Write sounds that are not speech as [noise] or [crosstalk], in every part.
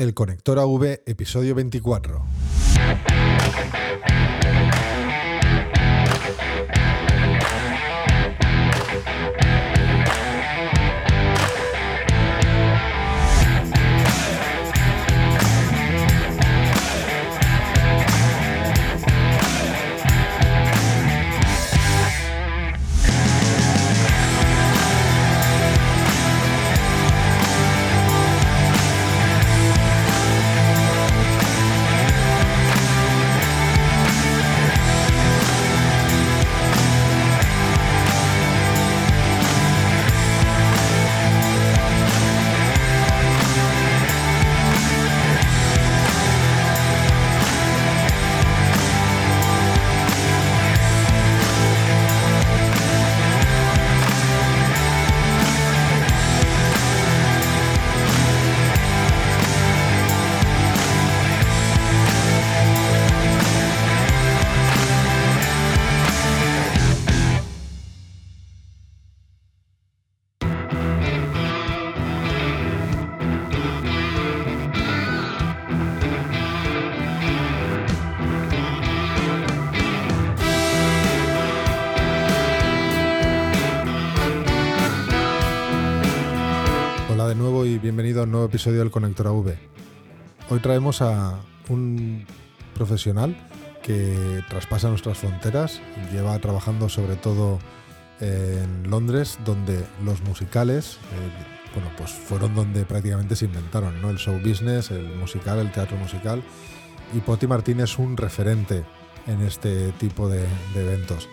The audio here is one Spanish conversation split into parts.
El Conector AV, episodio 24. Episodio del Conector AV. Hoy traemos a un profesional que traspasa nuestras fronteras, lleva trabajando sobre todo en Londres, donde los musicales, eh, bueno, pues fueron donde prácticamente se inventaron, ¿no? El show business, el musical, el teatro musical. Y Poti Martín es un referente en este tipo de, de eventos.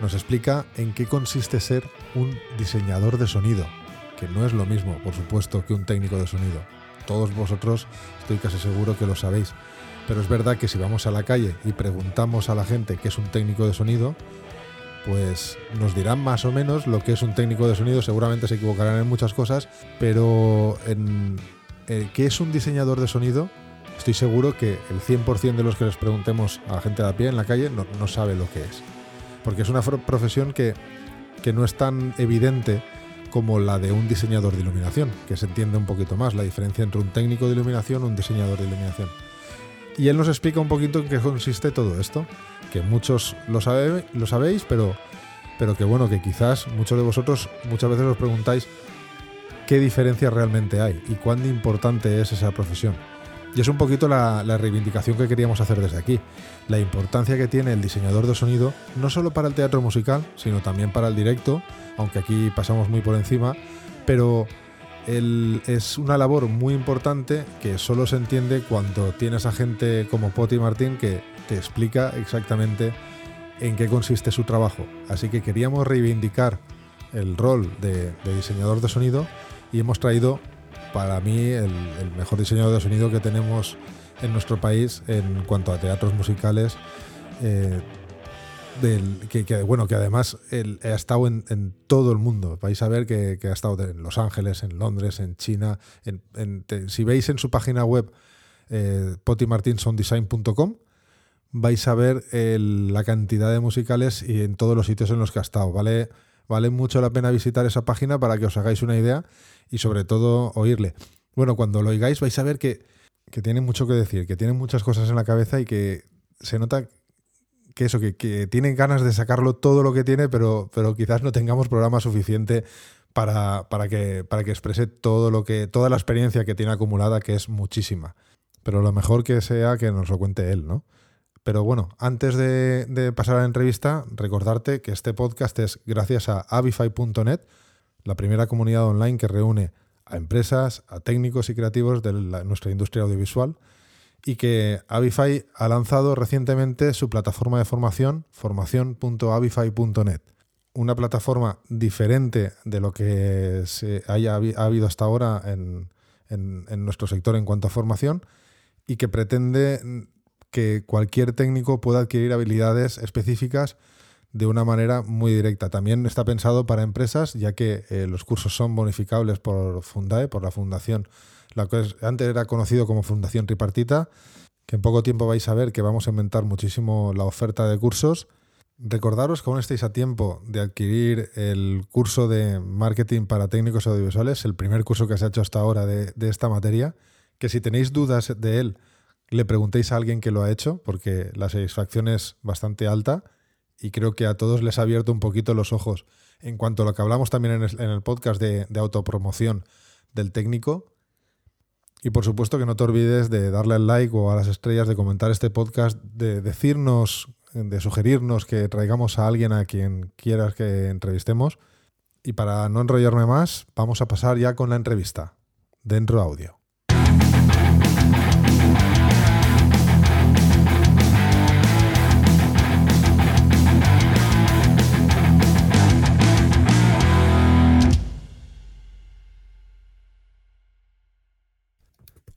Nos explica en qué consiste ser un diseñador de sonido, que no es lo mismo, por supuesto, que un técnico de sonido. Todos vosotros estoy casi seguro que lo sabéis. Pero es verdad que si vamos a la calle y preguntamos a la gente qué es un técnico de sonido, pues nos dirán más o menos lo que es un técnico de sonido, seguramente se equivocarán en muchas cosas, pero en eh, qué es un diseñador de sonido, estoy seguro que el 100% de los que les preguntemos a la gente de a pie en la calle no, no sabe lo que es. Porque es una profesión que, que no es tan evidente como la de un diseñador de iluminación, que se entiende un poquito más la diferencia entre un técnico de iluminación y un diseñador de iluminación. Y él nos explica un poquito en qué consiste todo esto, que muchos lo, sabe- lo sabéis, pero, pero que bueno, que quizás muchos de vosotros muchas veces os preguntáis qué diferencia realmente hay y cuán importante es esa profesión. Y es un poquito la, reivindicación que queríamos hacer desde aquí, la importancia que tiene el diseñador de sonido, no solo para el teatro musical, sino también para el directo, aunque aquí pasamos muy por encima, pero es una labor muy importante que solo se entiende cuando tienes a gente como Poti Martín que te explica exactamente en qué consiste su trabajo. Así que queríamos reivindicar el rol de diseñador de sonido y hemos traído para mí el, mejor diseñador de sonido que tenemos en nuestro país en cuanto a teatros musicales. eh, que, bueno, que además ha estado en, todo el mundo. Vais a ver que, ha estado en Los Ángeles, en Londres, en China. si veis en su página web eh, potimartinsounddesign.com vais a ver la cantidad de musicales y en todos los sitios en los que ha estado. Vale, vale mucho la pena visitar esa página para que os hagáis una idea y sobre todo oírle. Bueno, cuando lo oigáis vais a ver que, que tiene mucho que decir, que tiene muchas cosas en la cabeza y que se nota que eso, que, que tiene ganas de sacarlo todo lo que tiene, pero, pero quizás no tengamos programa suficiente para, para, que, para que exprese todo lo que, toda la experiencia que tiene acumulada, que es muchísima. Pero lo mejor que sea que nos lo cuente él, ¿no? Pero bueno, antes de, pasar a la entrevista, recordarte que este podcast es gracias a avify.net, la primera comunidad online que reúne a empresas, a técnicos y creativos de la- nuestra industria audiovisual y que Avify ha lanzado recientemente su plataforma de formación, formación.avify.net. Una plataforma diferente de lo que se haya ha habido hasta ahora en, en- nuestro sector en cuanto a formación y que pretende que cualquier técnico pueda adquirir habilidades específicas de una manera muy directa. También está pensado para empresas, ya que eh, los cursos son bonificables por Fundae, por la fundación, la que es- antes era conocido como Fundación Tripartita, que en poco tiempo vais a ver que vamos a aumentar muchísimo la oferta de cursos. Recordaros que aún estáis a tiempo de adquirir el curso de marketing para técnicos audiovisuales, el primer curso que se ha hecho hasta ahora de esta materia, que si tenéis dudas de él, le preguntéis a alguien que lo ha hecho, porque la satisfacción es bastante alta y creo que a todos les ha abierto un poquito los ojos. En cuanto a lo que hablamos también en el, podcast de, autopromoción del técnico, y por supuesto que no te olvides de darle al like o a las estrellas, de comentar este podcast, de decirnos, de sugerirnos que traigamos a alguien a quien quieras que entrevistemos. Y para no enrollarme más, vamos a pasar ya con la entrevista. Dentro audio.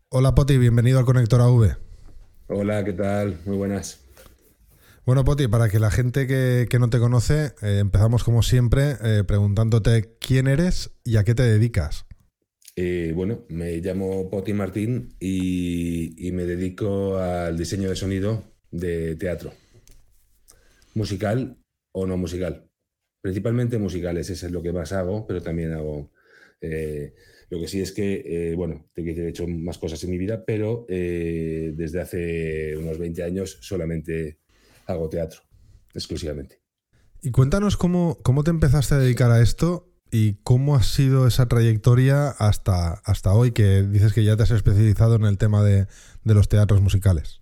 Hola Poti, bienvenido al Conector AV. Hola, ¿qué tal? Muy buenas. Bueno, Poti, para que la gente que, no te conoce, eh, empezamos como siempre eh, preguntándote quién eres y a qué te dedicas. Eh, bueno, me llamo Poti Martín y, me dedico al diseño de sonido de teatro. Musical o no musical. Principalmente musicales, eso es lo que más hago, pero también hago lo que sí es que, eh, bueno, he hecho más cosas en mi vida, pero eh, desde hace unos 20 años solamente hago teatro, exclusivamente. Y cuéntanos cómo, cómo te empezaste a dedicar a esto y cómo ha sido esa trayectoria hasta, hasta hoy, que dices que ya te has especializado en el tema de los teatros musicales.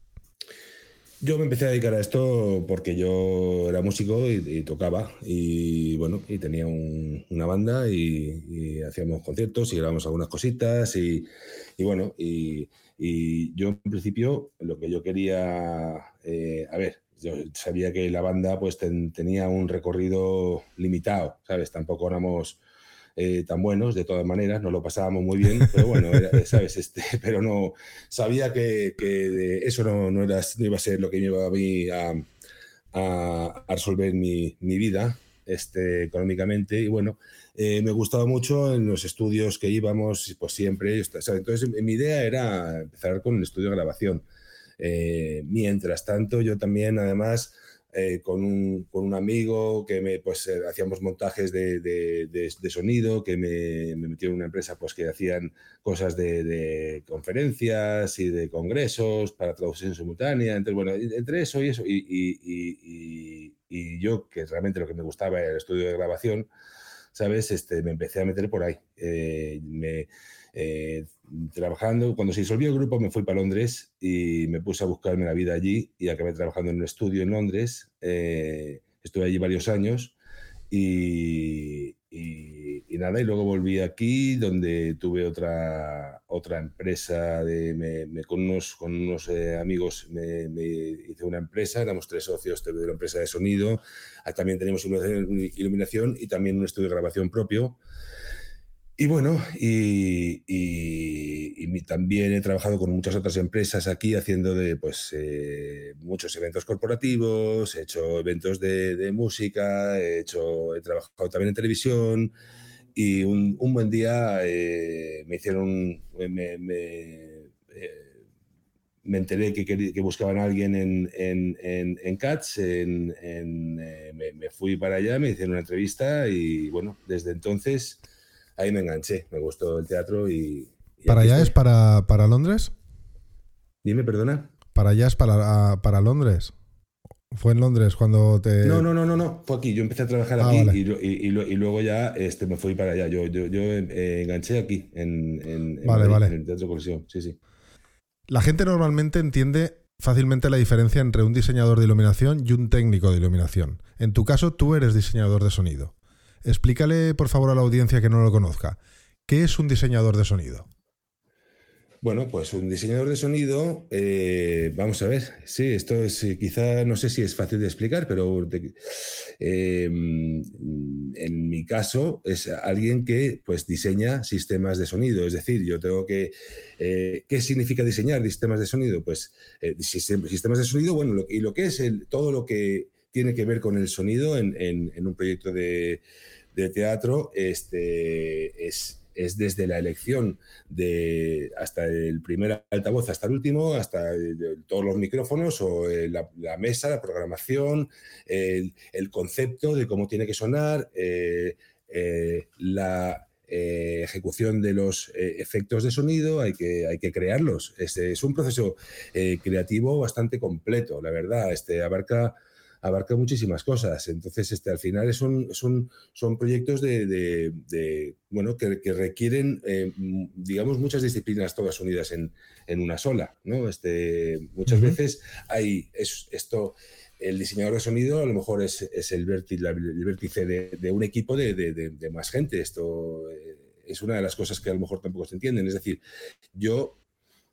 Yo me empecé a dedicar a esto porque yo era músico y, tocaba y bueno, y tenía una banda y, hacíamos conciertos y grabamos algunas cositas y, bueno, y, yo en principio lo que yo quería, eh, a ver, yo sabía que la banda pues tenía un recorrido limitado, ¿sabes? Tampoco éramos eh, tan buenos, de todas maneras, nos lo pasábamos muy bien, pero bueno, [laughs] ¿sabes? Este, [laughs] pero no, sabía que, eso no, era, iba a ser lo que me iba a mí a, resolver mi, vida este, económicamente y bueno, eh, me gustaba mucho en los estudios que íbamos, pues siempre, entonces mi idea era empezar con el estudio de grabación. Eh, mientras tanto, yo también, además, eh, con, un, con, un, amigo que me, pues, eh, hacíamos montajes de, de, sonido, que me, me en una empresa pues, que hacían cosas de, conferencias y de congresos para traducción simultánea. Entonces, bueno, entre eso y eso, y, y, y, yo, que realmente lo que me gustaba era el estudio de grabación, ¿sabes? Este, me empecé a meter por ahí. Eh, me, eh, trabajando, cuando se disolvió el grupo me fui para Londres y me puse a buscarme la vida allí y acabé trabajando en un estudio en Londres. Eh, estuve allí varios años y, nada, y luego volví aquí donde tuve otra, otra empresa de, con unos, con unos eh, amigos, me, hice una empresa, éramos tres socios de una empresa de sonido, ah, también tenemos iluminación y también un estudio de grabación propio. Y bueno, y, también he trabajado con muchas otras empresas aquí haciendo de pues eh, muchos eventos corporativos, he hecho eventos de, música, he hecho, he trabajado también en televisión y un, buen día eh, me hicieron, me, eh, enteré que, que, buscaban a alguien en, en, en, en CATS, me, me, fui para allá, me hicieron una entrevista y bueno, desde entonces ahí me enganché, me gustó el teatro y... ¿Para allá es para, para, Londres? Dime, perdona. ¿Para allá es para, para Londres? ¿Fue en Londres cuando te.? No, no, no, no, no. Fue aquí. Yo empecé a trabajar ah, aquí y, luego ya este, me fui para allá. Yo, yo, eh, enganché aquí en, en, el Teatro Colisión. Sí, sí. La gente normalmente entiende fácilmente la diferencia entre un diseñador de iluminación y un técnico de iluminación. En tu caso, tú eres diseñador de sonido. Explícale, por favor, a la audiencia que no lo conozca, ¿qué es un diseñador de sonido? Bueno, pues un diseñador de sonido, eh, vamos a ver, sí, esto es eh, quizá, no sé si es fácil de explicar, pero eh, en mi caso es alguien que pues diseña sistemas de sonido, es decir, yo tengo que, ¿qué significa diseñar sistemas de sonido? Pues sistemas de sonido, bueno, y lo que es todo lo que tiene que ver con el sonido en un proyecto de, de teatro este, es, es desde la elección de hasta el primer altavoz hasta el último, hasta todos los micrófonos o eh, la, mesa, la programación, el, concepto de cómo tiene que sonar, eh, eh, la, ejecución de los efectos de sonido, hay que, hay que crearlos. Este, es un proceso creativo bastante completo, la verdad. Este, abarca, abarca muchísimas cosas. Entonces, este, al final es un, son proyectos de, bueno, que, requieren, digamos, muchas disciplinas todas unidas en, una sola. ¿no? Este, muchas veces hay esto el diseñador de sonido a lo mejor es, el, vértice, de, un equipo de, más gente. Esto eh, es una de las cosas que a lo mejor tampoco se entienden. Es decir, yo,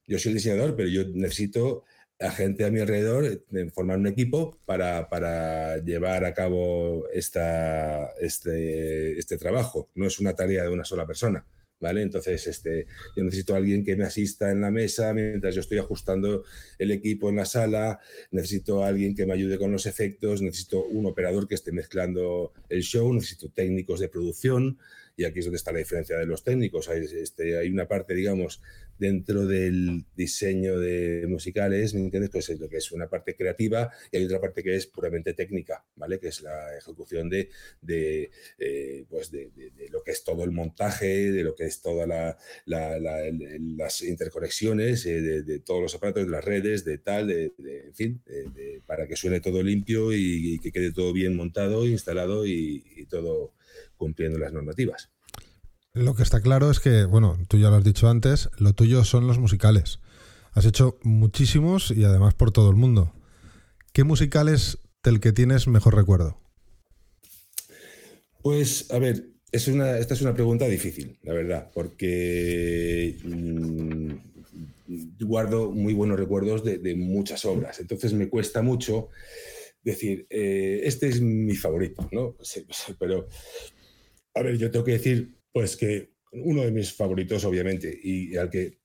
yo soy el diseñador, pero yo necesito a gente a mi alrededor, eh, formar un equipo para, llevar a cabo esta, este, este trabajo. No es una tarea de una sola persona. ¿vale? Entonces, este, yo necesito a alguien que me asista en la mesa mientras yo estoy ajustando el equipo en la sala, necesito a alguien que me ayude con los efectos, necesito un operador que esté mezclando el show, necesito técnicos de producción, y aquí es donde está la diferencia de los técnicos. Hay, este, hay una parte, digamos, dentro del diseño de musicales, ¿me entiendes? Pues es lo que es una parte creativa y hay otra parte que es puramente técnica, ¿vale? Que es la ejecución de, eh, pues de, lo que es todo el montaje, de lo que es todas la, las interconexiones, eh, de, todos los aparatos, de las redes, de tal, de, en fin, para que suene todo limpio y, que quede todo bien montado, instalado y todo cumpliendo las normativas. Lo que está claro es que, bueno, tú ya lo has dicho antes, lo tuyo son los musicales. Has hecho muchísimos y además por todo el mundo. ¿Qué musical es del que tienes mejor recuerdo? Pues, a ver, esta es una pregunta difícil, la verdad, porque mm, guardo muy buenos recuerdos de, muchas obras. Entonces me cuesta mucho decir, eh, este es mi favorito, ¿no? [laughs] pero, a ver, yo tengo que decir pues que uno de mis favoritos, obviamente, y al que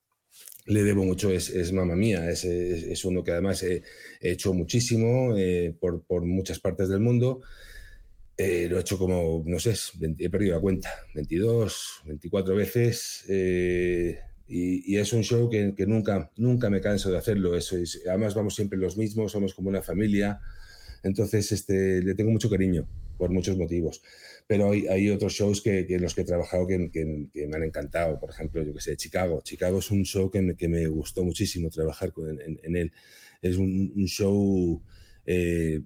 le debo mucho es, es Mamma Mía. Es, uno que además he, hecho muchísimo eh, por, muchas partes del mundo. Eh, lo he hecho como, no sé, he perdido la cuenta, 22, 24 veces. Eh, y, es un show que, nunca, nunca me canso de hacerlo. Eso es, además vamos siempre los mismos, somos como una familia. Entonces este, le tengo mucho cariño por muchos motivos pero hay, otros shows que, en los que he trabajado que, me han encantado. Por ejemplo, yo que sé, Chicago. Chicago es un show que me, gustó muchísimo trabajar con, en, él. Es un, show eh,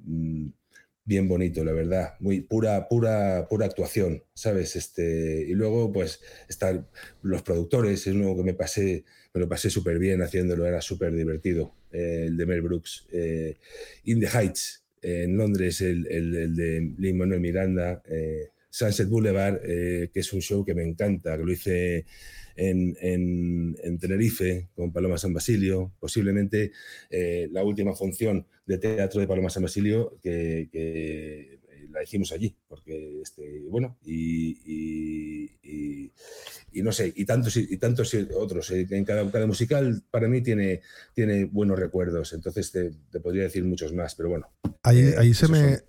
bien bonito, la verdad. Muy pura, pura, pura actuación, ¿sabes? Este, y luego, pues, están los productores. Es uno que me pasé, me lo pasé súper bien haciéndolo, era súper divertido. Eh, el de Mel Brooks. Eh, In the Heights en Londres el, el, de Lin Manuel Miranda, eh, Sunset Boulevard, eh, que es un show que me encanta, que lo hice en, en, Tenerife con Paloma San Basilio, posiblemente eh, la última función de teatro de Paloma San Basilio que, la hicimos allí, porque, este, bueno, y, y, no sé, y tantos y tantos otros. En cada, cada musical para mí tiene, tiene buenos recuerdos, entonces te, te podría decir muchos más, pero bueno, Ahí, eh, se, me,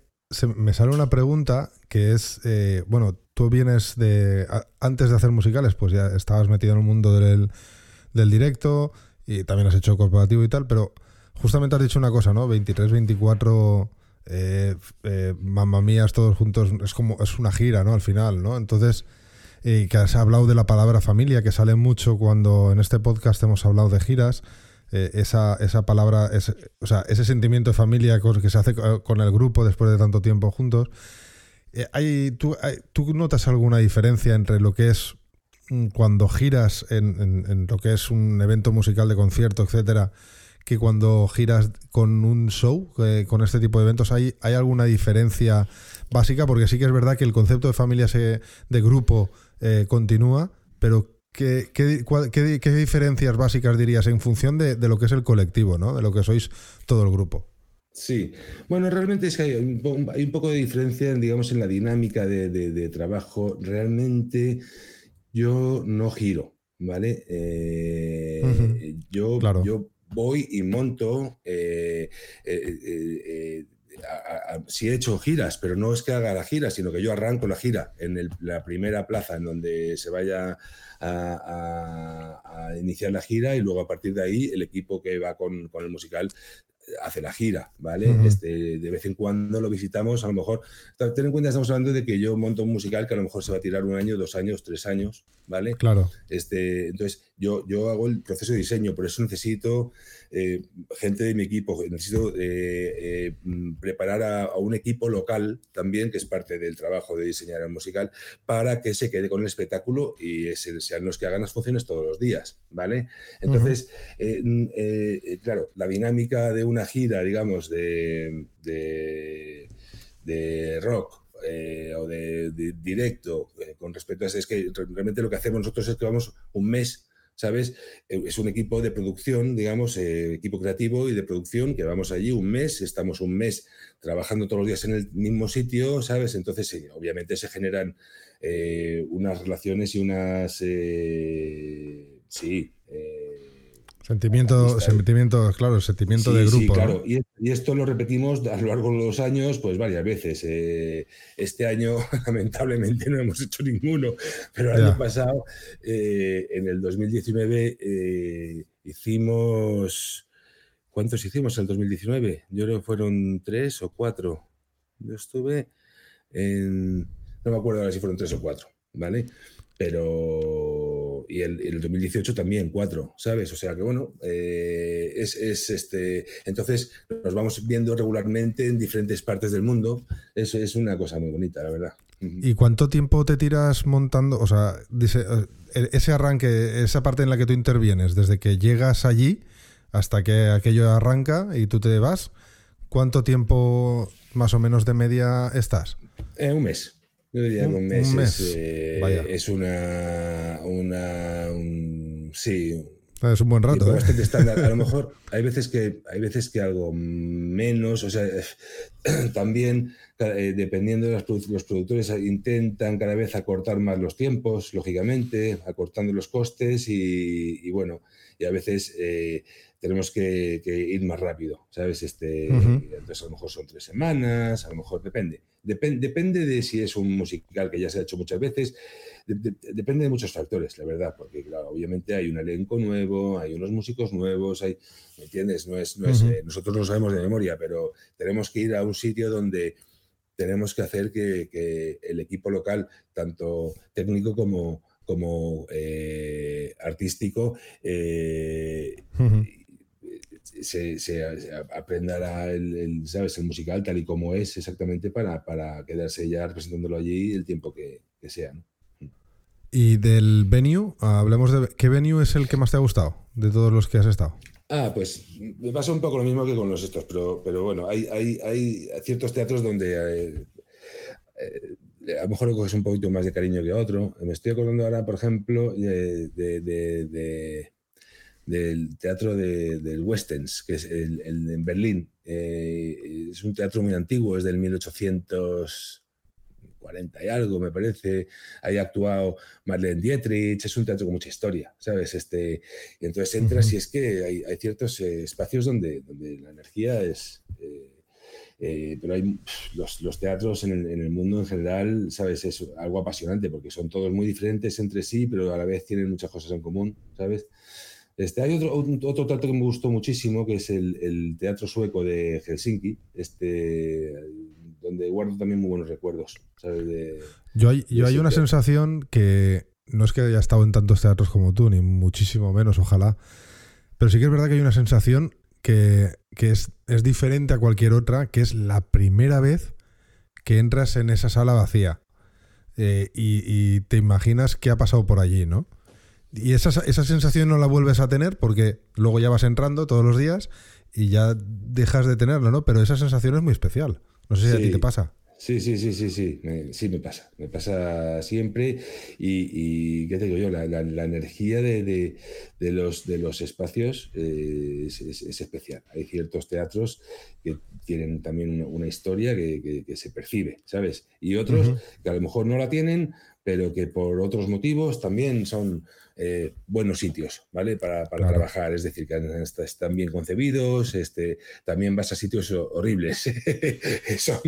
me, sale una pregunta que es, eh, bueno, tú vienes de, antes de hacer musicales, pues ya estabas metido en el mundo del, directo y también has hecho corporativo y tal, pero justamente has dicho una cosa, ¿no? 23, 24 eh, eh mías todos juntos, es como, es una gira, ¿no? Al final, ¿no? Entonces, que has hablado de la palabra familia, que sale mucho cuando en este podcast hemos hablado de giras. Eh, esa, esa, palabra, o sea, ese sentimiento de familia que se hace con el grupo después de tanto tiempo juntos. Eh, hay, ¿tú, ¿Tú notas alguna diferencia entre lo que es mm, cuando giras en, lo que es un evento musical de concierto, etcétera, que cuando giras con un show, eh, con este tipo de eventos, ¿hay, ¿hay alguna diferencia básica? Porque sí que es verdad que el concepto de familia de grupo continúa, pero ¿Qué, qué, diferencias básicas dirías en función de, lo que es el colectivo, ¿no? de lo que sois todo el grupo? Sí, bueno, realmente es que hay un, poco de diferencia, digamos, en la dinámica de, trabajo. Realmente yo no giro, ¿vale? Eh, yo, yo voy y monto. Eh, eh, si he hecho giras, pero no es que haga la gira, sino que yo arranco la gira en la primera plaza en donde se vaya a, iniciar la gira y luego a partir de ahí el equipo que va con, el musical hace la gira, ¿vale? este, de vez en cuando lo visitamos, a lo mejor, ten en cuenta, estamos hablando de que yo monto un musical que a lo mejor se va a tirar un año, dos años, tres años, ¿vale? Claro. Este, entonces, yo, yo hago el proceso de diseño, por eso necesito eh, gente de mi equipo, necesito eh, eh, mm, preparar a, un equipo local también, que es parte del trabajo de diseñar el musical, para que se quede con el espectáculo y sean los que hagan las funciones todos los días, ¿vale? Entonces, mm, claro, la dinámica de una gira, digamos, de, de, rock o de, directo con respecto a eso, es que realmente lo que hacemos nosotros es que vamos un mes ¿sabes? Eh, es un equipo de producción, digamos, eh, equipo creativo y de producción que vamos allí un mes, estamos un mes trabajando todos los días en el mismo sitio, ¿sabes? Entonces, obviamente se generan eh, unas relaciones y unas... sí Sentimiento, sentimiento, claro, sentimiento de grupo. Sí, claro. Y, esto lo repetimos a lo largo de los años, pues varias veces. Eh, este año, [laughs] lamentablemente, no hemos hecho ninguno, pero el año pasado, eh, en el 2019, eh, hicimos. ¿Cuántos hicimos en el 2019? Yo creo que fueron tres o cuatro. Yo estuve en. No me acuerdo ahora si fueron tres o cuatro, ¿vale? pero y el, el 2018 también cuatro, ¿sabes? O sea que bueno, eh, es, este, entonces nos vamos viendo regularmente en diferentes partes del mundo, eso es una cosa muy bonita, la verdad. ¿Y cuánto tiempo te tiras montando? O sea, dice, eh, ese arranque, esa parte en la que tú intervienes, desde que llegas allí hasta que aquello arranca y tú te vas, ¿cuánto tiempo más o menos de media estás? Eh, un mes. Yo diría que un mes, eh, Es, una. una sí. Es un buen rato. ¿eh? A lo [laughs] mejor hay veces que hay veces que algo menos, o sea, [clears throat] también eh, dependiendo de los, productores intentan cada vez acortar más los tiempos, lógicamente, acortando los costes y, bueno, y a veces tenemos que, ir más rápido, ¿sabes? Este, Entonces a lo mejor son tres semanas, a lo mejor depende. depende de si es un musical que ya se ha hecho muchas veces, depende de muchos factores, la verdad, porque claro, obviamente hay un elenco nuevo, hay unos músicos nuevos, hay, ¿me entiendes? No es, no es, eh, nosotros lo sabemos de memoria, pero tenemos que ir a un sitio donde tenemos que hacer que, el equipo local, tanto técnico como, como eh, artístico, eh, se, se, aprenderá el, ¿sabes? el musical tal y como es exactamente para, para quedarse ya representándolo allí el tiempo que, sea. Y del venue, hablemos de qué venue es el que más te ha gustado de todos los que has estado. Ah, pues me pasa un poco lo mismo que con los estos, pero, pero bueno, hay, hay, hay ciertos teatros donde eh, eh, a lo mejor le coges un poquito más de cariño que otro. Me estoy acordando ahora, por ejemplo, de, de del teatro de, del Westens, que es el, en Berlín. Eh, es un teatro muy antiguo, es del 1840 y algo, me parece. Ahí ha actuado Marlene Dietrich, es un teatro con mucha historia, ¿sabes? Este, y entonces entras y es que hay, hay ciertos eh, espacios donde, donde la energía es... Eh, pero hay los, los teatros en el, en el, mundo en general, ¿sabes? Es algo apasionante porque son todos muy diferentes entre sí, pero a la vez tienen muchas cosas en común, ¿sabes? Este, hay otro, otro teatro que me gustó muchísimo, que es el, Teatro Sueco de Helsinki, este, donde guardo también muy buenos recuerdos. yo hay, yo hay una sensación que no es que haya estado en tantos teatros como tú, ni muchísimo menos, ojalá, pero sí que es verdad que hay una sensación que, es, es diferente a cualquier otra, que es la primera vez que entras en esa sala vacía. Eh, y, y, te imaginas qué ha pasado por allí, ¿no? Y esa, esa sensación no la vuelves a tener porque luego ya vas entrando todos los días y ya dejas de tenerlo, ¿no? Pero esa sensación es muy especial. No sé si a ti te pasa. Sí, sí, sí, sí, sí, sí me pasa, me pasa siempre y, ¿qué te digo yo? La, energía de, los, de los espacios eh, es, especial. Hay ciertos teatros que tienen también una, historia que, se percibe, ¿sabes? Y otros que a lo mejor no la tienen pero que por otros motivos también son eh, buenos sitios, ¿vale? Para, trabajar, es decir, que están bien concebidos, este, también vas a sitios horribles, [laughs] son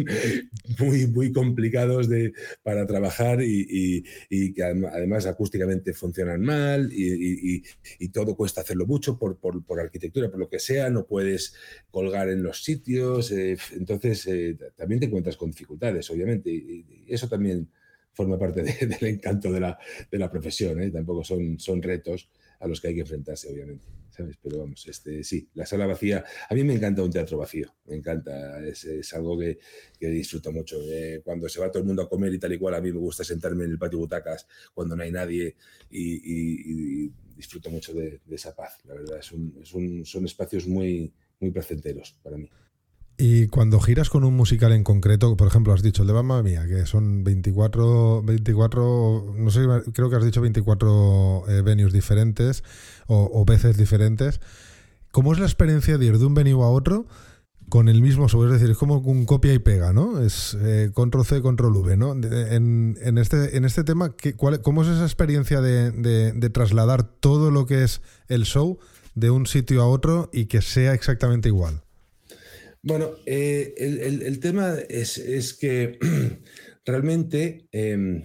muy, muy complicados de, para trabajar y, que además acústicamente funcionan mal y, todo cuesta hacerlo mucho por, por, arquitectura, por lo que sea, no puedes colgar en los sitios, eh, entonces eh, también te encuentras con dificultades, obviamente, y eso también forma parte [laughs] del encanto de la, de la profesión. ¿eh? Tampoco son, son retos a los que hay que enfrentarse, obviamente. ¿sabes? Pero vamos, este, sí, la sala vacía. A mí me encanta un teatro vacío, me encanta, es, algo que, que, disfruto mucho. Eh, cuando se va todo el mundo a comer y tal y cual, a mí me gusta sentarme en el patio butacas cuando no hay nadie y, disfruto mucho de, esa paz. La verdad, es un, es un, son espacios muy, muy placenteros para mí. Y cuando giras con un musical en concreto, por ejemplo, has dicho el de Mamma Mía, que son 24, 24 no sé, creo que has dicho 24 eh, venues diferentes o, veces diferentes. ¿Cómo es la experiencia de ir de un venue a otro con el mismo show? Es decir, es como un copia y pega, ¿no? Es eh, control C, control V, ¿no? En, en, este, en este tema, ¿cómo es esa experiencia de trasladar todo lo que es el show de un sitio a otro y que sea exactamente igual? Bueno, eh, el, tema es, que [clears throat] realmente, em,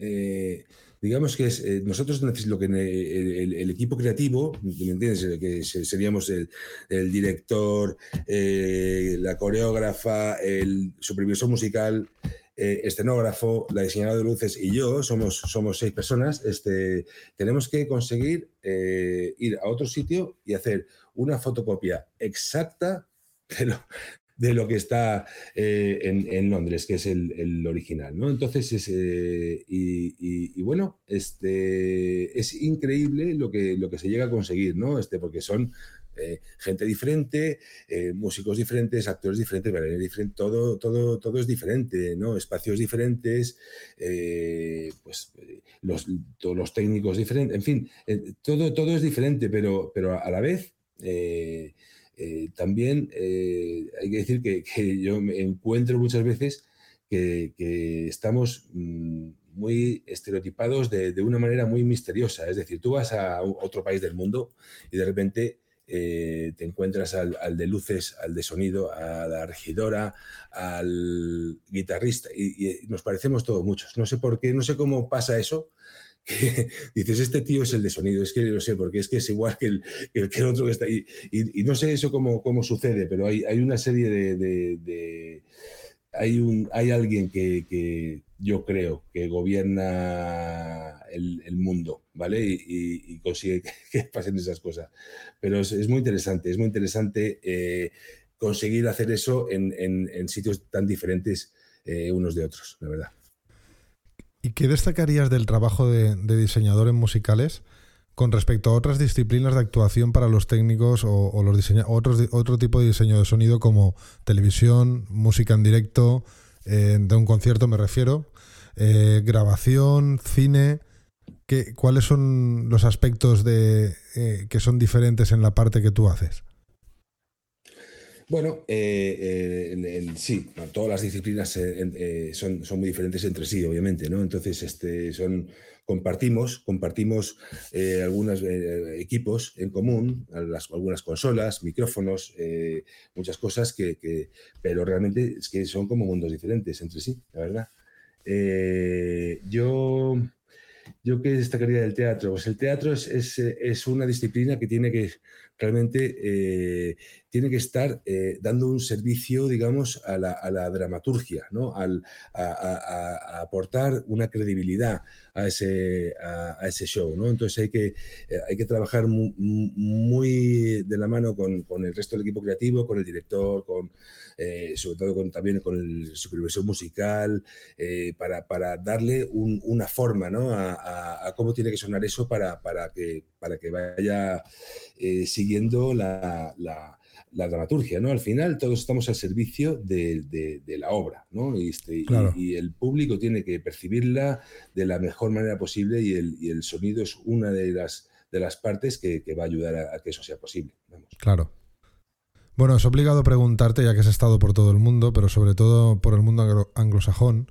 eh, digamos que eh, nosotros lo que el, equipo creativo, ¿me entiendes? Que seríamos el, director, la coreógrafa, el supervisor musical, escenógrafo, la diseñadora de luces y yo, somos, somos seis personas, este, tenemos que conseguir ir a otro sitio y hacer una fotocopia exacta de lo, que está eh, en, Londres, que es el, original, ¿no? Entonces, eh, y, bueno, este, es increíble lo que, lo que se llega a conseguir, ¿no? Este, porque son eh, gente diferente, músicos diferentes, actores diferentes, diferentes, todo, todo, todo es diferente, ¿no? Espacios diferentes, pues los, todos los técnicos diferentes, en fin, todo, todo es diferente, pero, pero a la vez eh, también eh, hay que decir que, yo me encuentro muchas veces que, estamos mm, muy estereotipados de, una manera muy misteriosa. Es decir, tú vas a otro país del mundo y de repente eh, te encuentras al, de luces, al de sonido, a la regidora, al guitarrista y, nos parecemos todos muchos. No sé por qué, no sé cómo pasa eso, [laughs] dices, este tío es el de sonido, es que lo sé, porque es que es igual que el, que el, otro que está ahí. Y, no sé eso cómo, cómo sucede, pero hay, hay una serie de... hay, un, hay alguien que, yo creo que gobierna el, mundo, ¿vale? Y, consigue [laughs] que, pasen esas cosas. Pero es, muy interesante, es muy interesante eh, conseguir hacer eso en, sitios tan diferentes eh, unos de otros, la verdad. ¿Y qué destacarías del trabajo de, diseñador en musicales con respecto a otras disciplinas de actuación para los técnicos o, los otros, otro tipo de diseño de sonido como televisión, música en directo, eh, de un concierto me refiero, eh, grabación, cine? ¿Qué, ¿Cuáles son los aspectos de, eh, que son diferentes en la parte que tú haces? Bueno, eh, eh, sí, todas las disciplinas eh, son, son, muy diferentes entre sí, obviamente, ¿no? Entonces, este, son, compartimos, compartimos algunos equipos en común, algunas consolas, micrófonos, muchas cosas que, pero realmente es que son como mundos diferentes entre sí, la verdad. yo, yo qué destacaría del teatro, pues el teatro es, es una disciplina que tiene que realmente eh, tiene que estar eh, dando un servicio, digamos, a la, dramaturgia, ¿no? Al, a, aportar una credibilidad a ese, a, ese show. ¿no? Entonces hay que, eh, hay que trabajar muy, de la mano con, con, el resto del equipo creativo, con el director, con, sobre todo con, también con el supervisor musical, para, para, darle una forma ¿no? a, cómo tiene que sonar eso para, para, que, para que vaya siguiendo la, la, dramaturgia, ¿no? Al final todos estamos al servicio de, la obra, ¿no? Y, este, y, el público tiene que percibirla de la mejor manera posible y el, y el sonido es una de las, de las partes que, va a ayudar a, que eso sea posible. Claro. Bueno, es obligado preguntarte, ya que has estado por todo el mundo, pero sobre todo por el mundo anglosajón,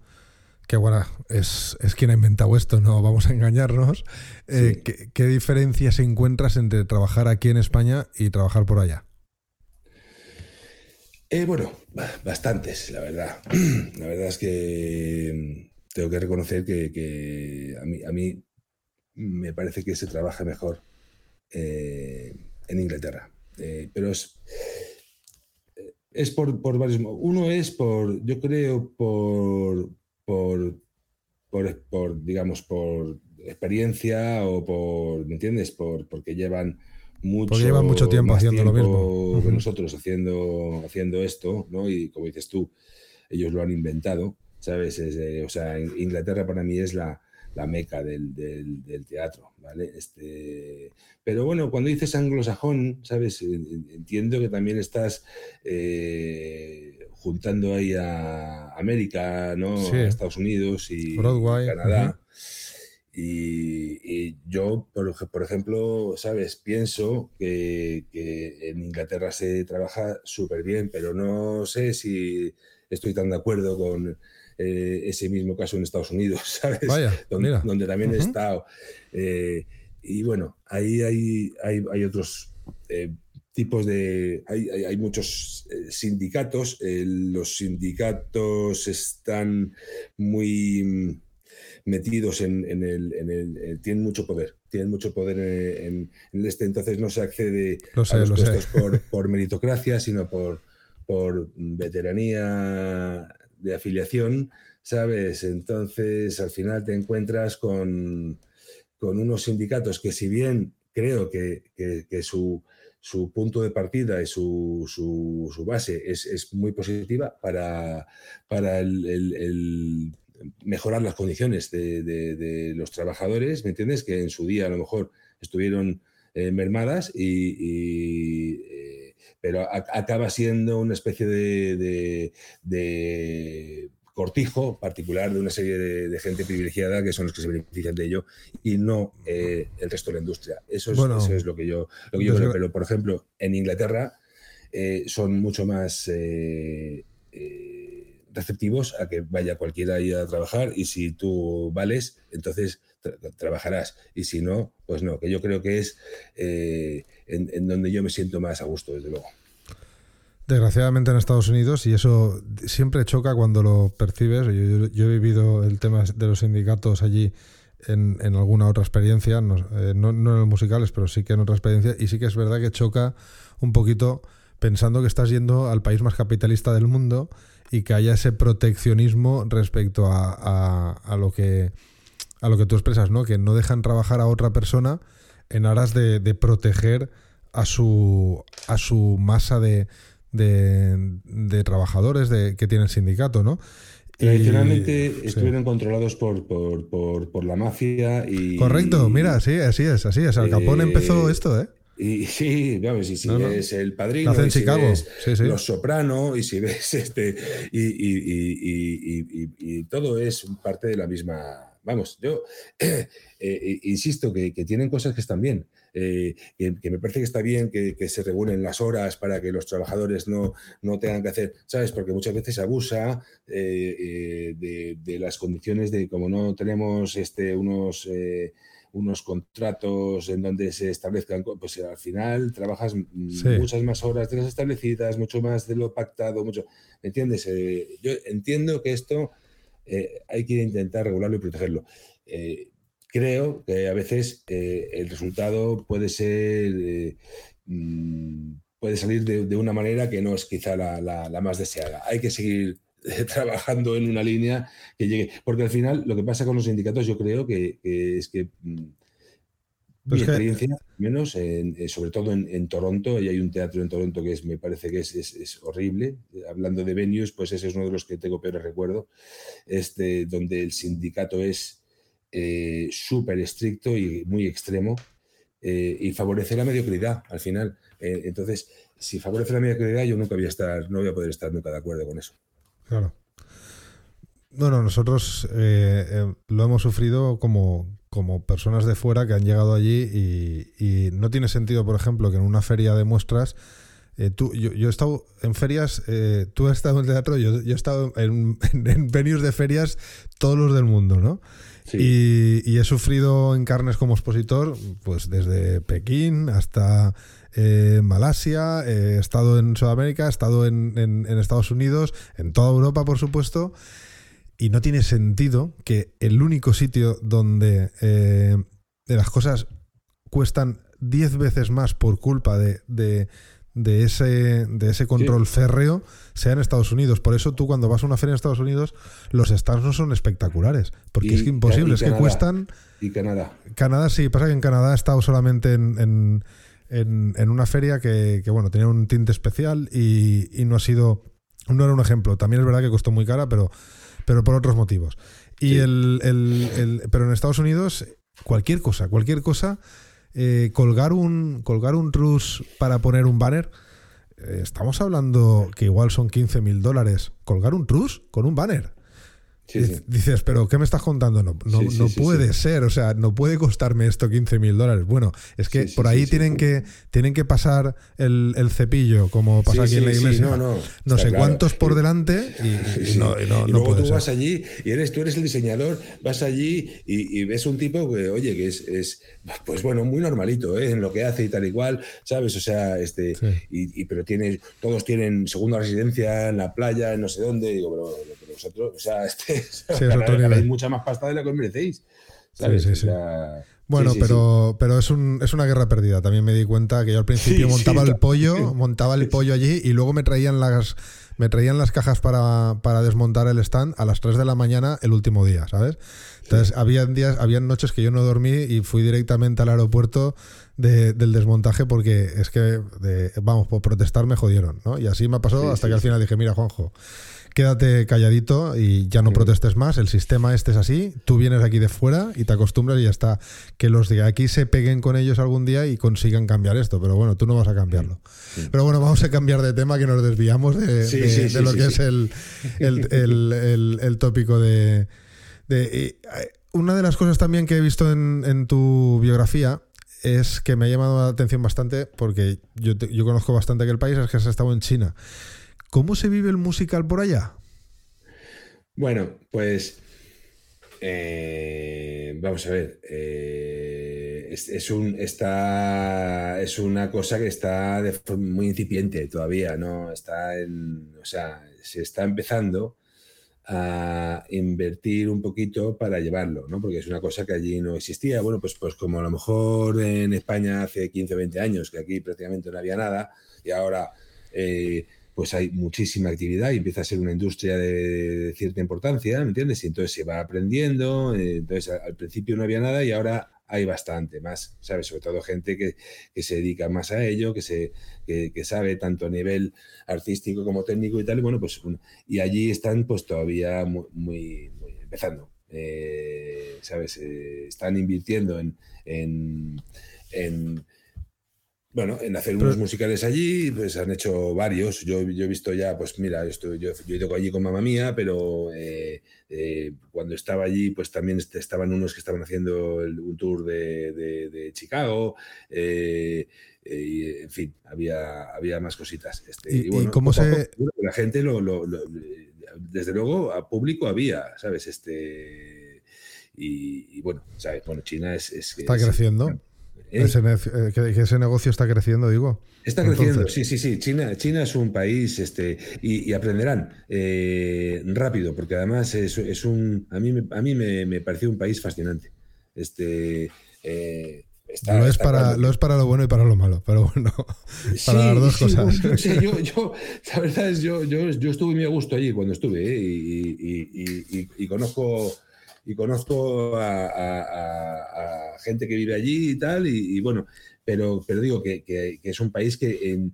que bueno, es, quien ha inventado esto, no vamos a engañarnos. Eh, ¿qué, diferencias encuentras entre trabajar aquí en España y trabajar por allá? Eh, bueno, bastantes, la verdad. [clears throat] La verdad es que mm, tengo que reconocer que, a, mí, me parece que se trabaja mejor eh, en Inglaterra. pero es, es por, por varios Uno es por, yo creo, por, por, por, digamos, por experiencia o por, ¿me entiendes? Por, porque llevan mucho, porque llevan mucho tiempo haciendo lo mismo. Que nosotros haciendo, haciendo esto, ¿no? Y como dices tú, ellos lo han inventado, ¿sabes? o sea, Inglaterra para mí es la, la meca del, del, teatro, ¿vale? Este, pero bueno, cuando dices anglosajón, ¿sabes? Entiendo que también estás eh, juntando ahí a América, ¿no? A Estados Unidos y Canadá. y, yo, por, por, ejemplo, ¿sabes? Pienso que, que en Inglaterra se trabaja súper bien, pero no sé si estoy tan de acuerdo con eh, ese mismo caso en Estados Unidos, [laughs] ¿sabes? donde, también he estado. Eh, y bueno, ahí hay, hay, otros eh, tipos de... Hay, muchos sindicatos. los sindicatos están muy metidos en, el, tienen mucho poder, tienen mucho poder en, este, entonces no se accede a los puestos por, por, [laughs] meritocracia, sino por, por veteranía de afiliación, ¿sabes? Entonces, al final te encuentras con, unos sindicatos que si bien creo que, su, punto de partida y su, su, base es, muy positiva para, para el, mejorar las condiciones de, los trabajadores, ¿me entiendes? Que en su día a lo mejor estuvieron eh, mermadas y, pero acaba siendo una especie de, cortijo particular de una serie de, gente privilegiada que son los que se benefician de ello y no eh, el resto de la industria. Eso es, lo que yo, lo que yo creo. Pero, por ejemplo, en Inglaterra eh, son mucho más eh, receptivos a que vaya cualquiera ahí a trabajar y si tú vales, entonces trabajarás y si no, pues no, que yo creo que es en, en, donde yo me siento más a gusto, desde luego. Desgraciadamente en Estados Unidos, y eso siempre choca cuando lo percibes, yo, he vivido el tema de los sindicatos allí en, alguna otra experiencia, no, eh, no, en los musicales, pero sí que en otra experiencia, y sí que es verdad que choca un poquito pensando que estás yendo al país más capitalista del mundo y que haya ese proteccionismo respecto a, a, lo que a lo que tú expresas, ¿no? Que no dejan trabajar a otra persona en aras de, de proteger a su a su masa de, de, trabajadores de, que tiene el sindicato, ¿no? Tradicionalmente estuvieron controlados por, por, la mafia y... Correcto, mira, sí, así es, así es. Al Capone empezó esto, ¿eh? Y [laughs] sí, vamos, y si ves el padrino, y si ves los soprano, y si ves este, y, y, todo es parte de la misma. Vamos, yo [clears throat] eh, eh, insisto que, que, tienen cosas que están bien. Eh, que, me parece que está bien que, se regulen las horas para que los trabajadores no, no tengan que hacer, ¿sabes? Porque muchas veces se abusa de, las condiciones de como no tenemos este, unos unos contratos en donde se establezcan, pues al final trabajas muchas más horas de las establecidas, mucho más de lo pactado, mucho, ¿me entiendes? yo entiendo que esto hay que intentar regularlo y protegerlo creo que a veces eh, el resultado puede ser, eh, mm, puede salir de, una manera que no es quizá la, más deseada. Hay que seguir [laughs] trabajando en una línea que llegue, porque al final lo que pasa con los sindicatos yo creo que, es que... Mm, mi experiencia, menos, eh, sobre todo en, Toronto, y hay un teatro en Toronto que es, me parece que es, horrible. Hablando de venues, pues ese es uno de los que tengo peor recuerdo, este, donde el sindicato es eh, súper estricto y muy extremo eh, y favorece la mediocridad al final. Eh, entonces, si favorece la mediocridad, yo nunca voy a estar, no voy a poder estar nunca de acuerdo con eso. Claro. Bueno, nosotros lo hemos sufrido como, como personas de fuera que han llegado allí y, no tiene sentido, por ejemplo, que en una feria de muestras Eh, tú, yo, he estado en ferias, eh, tú has estado en teatro, yo, yo he estado en, en, venues de ferias todos los del mundo, ¿no? Y, he sufrido en carnes como expositor, pues desde Pekín hasta eh, Malasia, he estado en Sudamérica, he estado en, en, Estados Unidos, en toda Europa, por supuesto. Y no tiene sentido que el único sitio donde las cosas cuestan 10 veces más por culpa de, de, ese, de ese control férreo sea en Estados Unidos. Por eso tú cuando vas a una feria en Estados Unidos, los stands no son espectaculares. Porque es que imposible, es que cuestan... Y Canadá. Canadá sí, pasa que en Canadá he estado solamente en, una feria que, bueno, tenía un tinte especial y, no ha sido... No era un ejemplo. También es verdad que costó muy cara, pero, pero por otros motivos. Y el, el, pero en Estados Unidos, cualquier cosa, cualquier cosa eh, colgar un colgar un RUS para poner un banner, eh, estamos hablando que igual son 15 mil dólares. Colgar un RUS con un banner. Dices, pero ¿qué me estás contando? No, no, puede ser, o sea, no puede costarme esto 15 mil dólares. Bueno, es que por ahí tienen, Que, tienen que pasar el, cepillo, como pasa aquí en la iglesia. no, sé cuántos por delante y, no, y luego tú vas allí y eres, tú eres el diseñador, vas allí y, ves un tipo que, oye, que es, es, pues bueno, muy normalito ¿eh? en lo que hace y tal y cual, ¿sabes? O sea, este, y, pero tiene, todos tienen segunda residencia en la playa, en no sé dónde, digo, pero vosotros, o sea, [laughs] este hay mucha más pasta de la que os merecéis. bueno, pero, pero es, un, es una guerra perdida. También me di cuenta que yo al principio [laughs] montaba el pollo, montaba el pollo allí y luego me traían las, me traían las cajas para, para, desmontar el stand a las 3 de la mañana el último día, ¿sabes? Entonces, había días, habían noches que yo no dormí y fui directamente al aeropuerto del desmontaje porque es que, vamos, por protestar me jodieron, ¿no? Y así me pasó hasta que al final dije, mira, Juanjo, quédate calladito y ya no protestes más. El sistema este es así. Tú vienes aquí de fuera y te acostumbras y ya está. Que los de aquí se peguen con ellos algún día y consigan cambiar esto. Pero bueno, tú no vas a cambiarlo. Pero bueno, vamos a cambiar de tema que nos desviamos de, lo que es el, el, tópico de. Eh, una de las cosas también que he visto en, tu biografía es que me ha llamado la atención bastante porque yo, yo conozco bastante aquel país, es que has estado en China. ¿Cómo se vive el musical por allá? Bueno, pues eh, vamos a ver. Eh, es, un, está, es una cosa que está muy incipiente todavía, ¿no? Está en. O sea, se está empezando a invertir un poquito para llevarlo, ¿no? Porque es una cosa que allí no existía. Bueno, pues, pues como a lo mejor en España hace 15 o 20 años, que aquí prácticamente no había nada, y ahora. Eh, pues hay muchísima actividad y empieza a ser una industria de cierta importancia, ¿me entiendes? Y entonces se va aprendiendo, eh, entonces al principio no había nada y ahora hay bastante más, ¿sabes? Sobre todo gente que, se dedica más a ello, que, se, que, sabe tanto a nivel artístico como técnico y tal, y bueno, pues y allí están pues todavía muy, muy, empezando, eh, ¿sabes? Eh, están invirtiendo en, en bueno, en hacer unos musicales allí, pues han hecho varios. Yo, yo he visto ya, pues mira, yo, yo, yo toco allí con mamá mía, pero eh, eh, cuando estaba allí, pues también estaban unos que estaban haciendo un tour de, de, Chicago. Eh, y, en fin, había, había más cositas. Este, ¿Y, bueno, cómo se...? la gente, lo, lo, desde luego, a público había, ¿sabes? Este, y, bueno, ¿sabes? Bueno, China es... Está creciendo. ¿Eh? Eh, que, ese negocio está creciendo, digo. Está creciendo, sí, sí, sí. China, China es un país este, y, aprenderán eh, rápido, porque además es, es, un. A mí, a mí me, me pareció un país fascinante. Este, lo, es para, lo es para lo bueno y para lo malo, pero bueno, [laughs] para las dos cosas. yo, yo, [laughs] la verdad es, yo, yo, yo estuve muy a gusto allí cuando estuve y, y, y conozco y conozco a, gente que vive allí y tal, y, bueno, pero, pero digo que, es un país que en,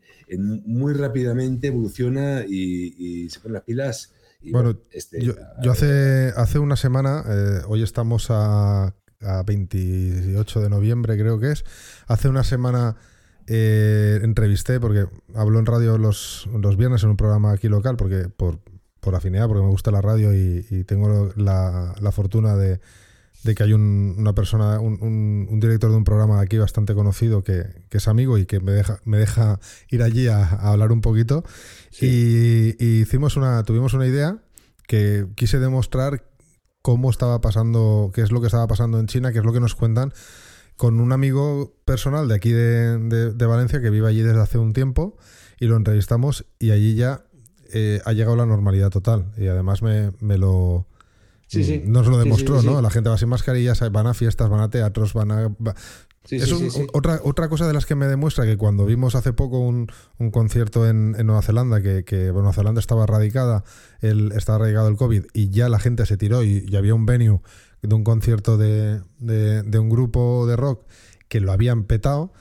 muy rápidamente evoluciona y, se pone las pilas. bueno, este, yo, hace, hace una semana, eh, hoy estamos a, 28 de noviembre creo que es, hace una semana... Eh, entrevisté, porque hablo en radio los, los viernes en un programa aquí local, porque por, por afinidad, porque me gusta la radio y, tengo la, fortuna de, de que hay una persona, un, director de un programa aquí bastante conocido que, es amigo y que me deja, me deja ir allí a, hablar un poquito. Y, hicimos una, tuvimos una idea que quise demostrar cómo estaba pasando, qué es lo que estaba pasando en China, qué es lo que nos cuentan con un amigo personal de aquí de, Valencia que vive allí desde hace un tiempo y lo entrevistamos y allí ya eh, ha llegado la normalidad total y además me, lo... Nos lo demostró, ¿no? La gente va sin mascarillas, van a fiestas, van a teatros, van a... es otra, otra cosa de las que me demuestra que cuando vimos hace poco un, concierto en, Nueva Zelanda, que, que Nueva Zelanda estaba erradicada, el, estaba erradicado el COVID y ya la gente se tiró y, y había un venue de un concierto de, de, un grupo de rock que lo habían petado.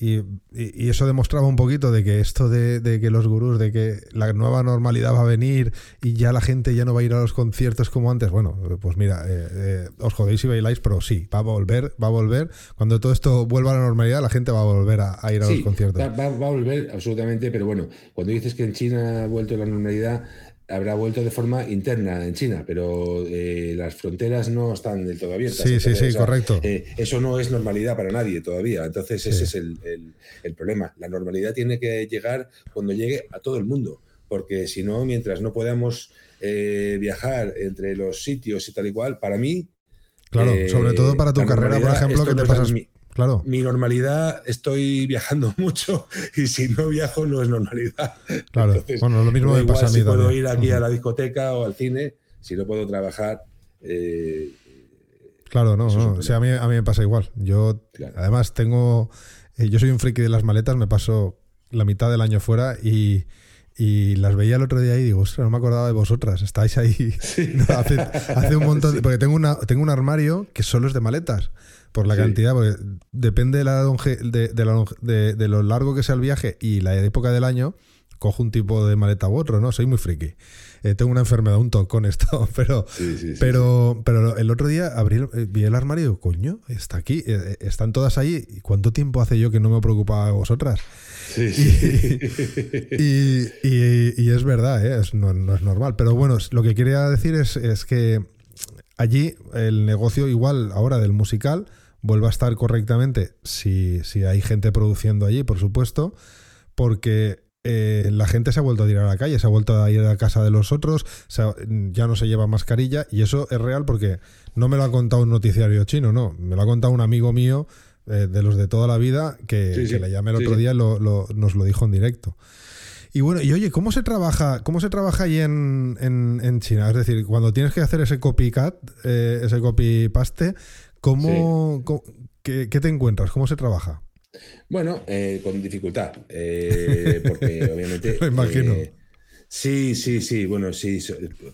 Y, y, eso demostraba un poquito de que esto de, de, que los gurús, de que la nueva normalidad va a venir y ya la gente ya no va a ir a los conciertos como antes. Bueno, pues mira, eh, eh, os jodéis y bailáis, pero sí, va a volver, va a volver. Cuando todo esto vuelva a la normalidad, la gente va a volver a, ir a los conciertos. Va, va, va, a volver, absolutamente, pero bueno, cuando dices que en China ha vuelto la normalidad, habrá vuelto de forma interna en China, pero eh, las fronteras no están del todo abiertas. Sí, sí, sí, correcto. Eh, eso no es normalidad para nadie todavía. Entonces, ese es el, problema. La normalidad tiene que llegar cuando llegue a todo el mundo, porque si no, mientras no podamos eh, viajar entre los sitios y tal y cual, para mí. Claro, sobre todo para tu carrera, por ejemplo, que te pasas. Claro. Mi normalidad, estoy viajando [laughs] mucho y si no viajo no es normalidad. Claro, bueno, lo mismo me pasa a mí si puedo ir aquí a la discoteca o al cine, si no puedo trabajar. Eh, claro, no, no. O sea, a, mí, a mí me pasa igual. Yo, además, tengo. Eh, yo soy un friki de las maletas, me paso la mitad del año fuera y, y las veía el otro día y digo, ostras, no me acordaba de vosotras, estáis ahí. [laughs] hace, hace, un montón [laughs] Porque tengo, una, tengo un armario que solo es de maletas por la cantidad, porque depende de, la de, de, lo largo que sea el viaje y la época del año, cojo un tipo de maleta u otro, ¿no? Soy muy friki. Eh, tengo una enfermedad, un toque con [laughs] esto, pero, pero, pero el otro día abrí, eh, vi el armario y digo, coño, está aquí, eh, están todas ahí. ¿Y cuánto tiempo hace yo que no me preocupaba vosotras? [laughs] Y, y, es verdad, no, no, es normal. Pero bueno, lo que quería decir es, es que allí el negocio igual ahora del musical vuelva a estar correctamente si, si hay gente produciendo allí, por supuesto, porque eh, la gente se ha vuelto a tirar a la calle, se ha vuelto a ir a casa de los otros, ya no se lleva mascarilla y eso es real porque no me lo ha contado un noticiario chino, no, me lo ha contado un amigo mío eh, de los de toda la vida que, le llamé el otro día y nos lo dijo en directo. Y bueno, y oye, ¿cómo se trabaja, cómo se trabaja ahí en, en, China? Es decir, cuando tienes que hacer ese copycat, eh, ese copy paste, ¿Cómo, qué, te encuentras? ¿Cómo se trabaja? Bueno, eh, con dificultad, eh, porque [laughs] obviamente... Lo imagino. Eh, sí, sí, sí, bueno, sí,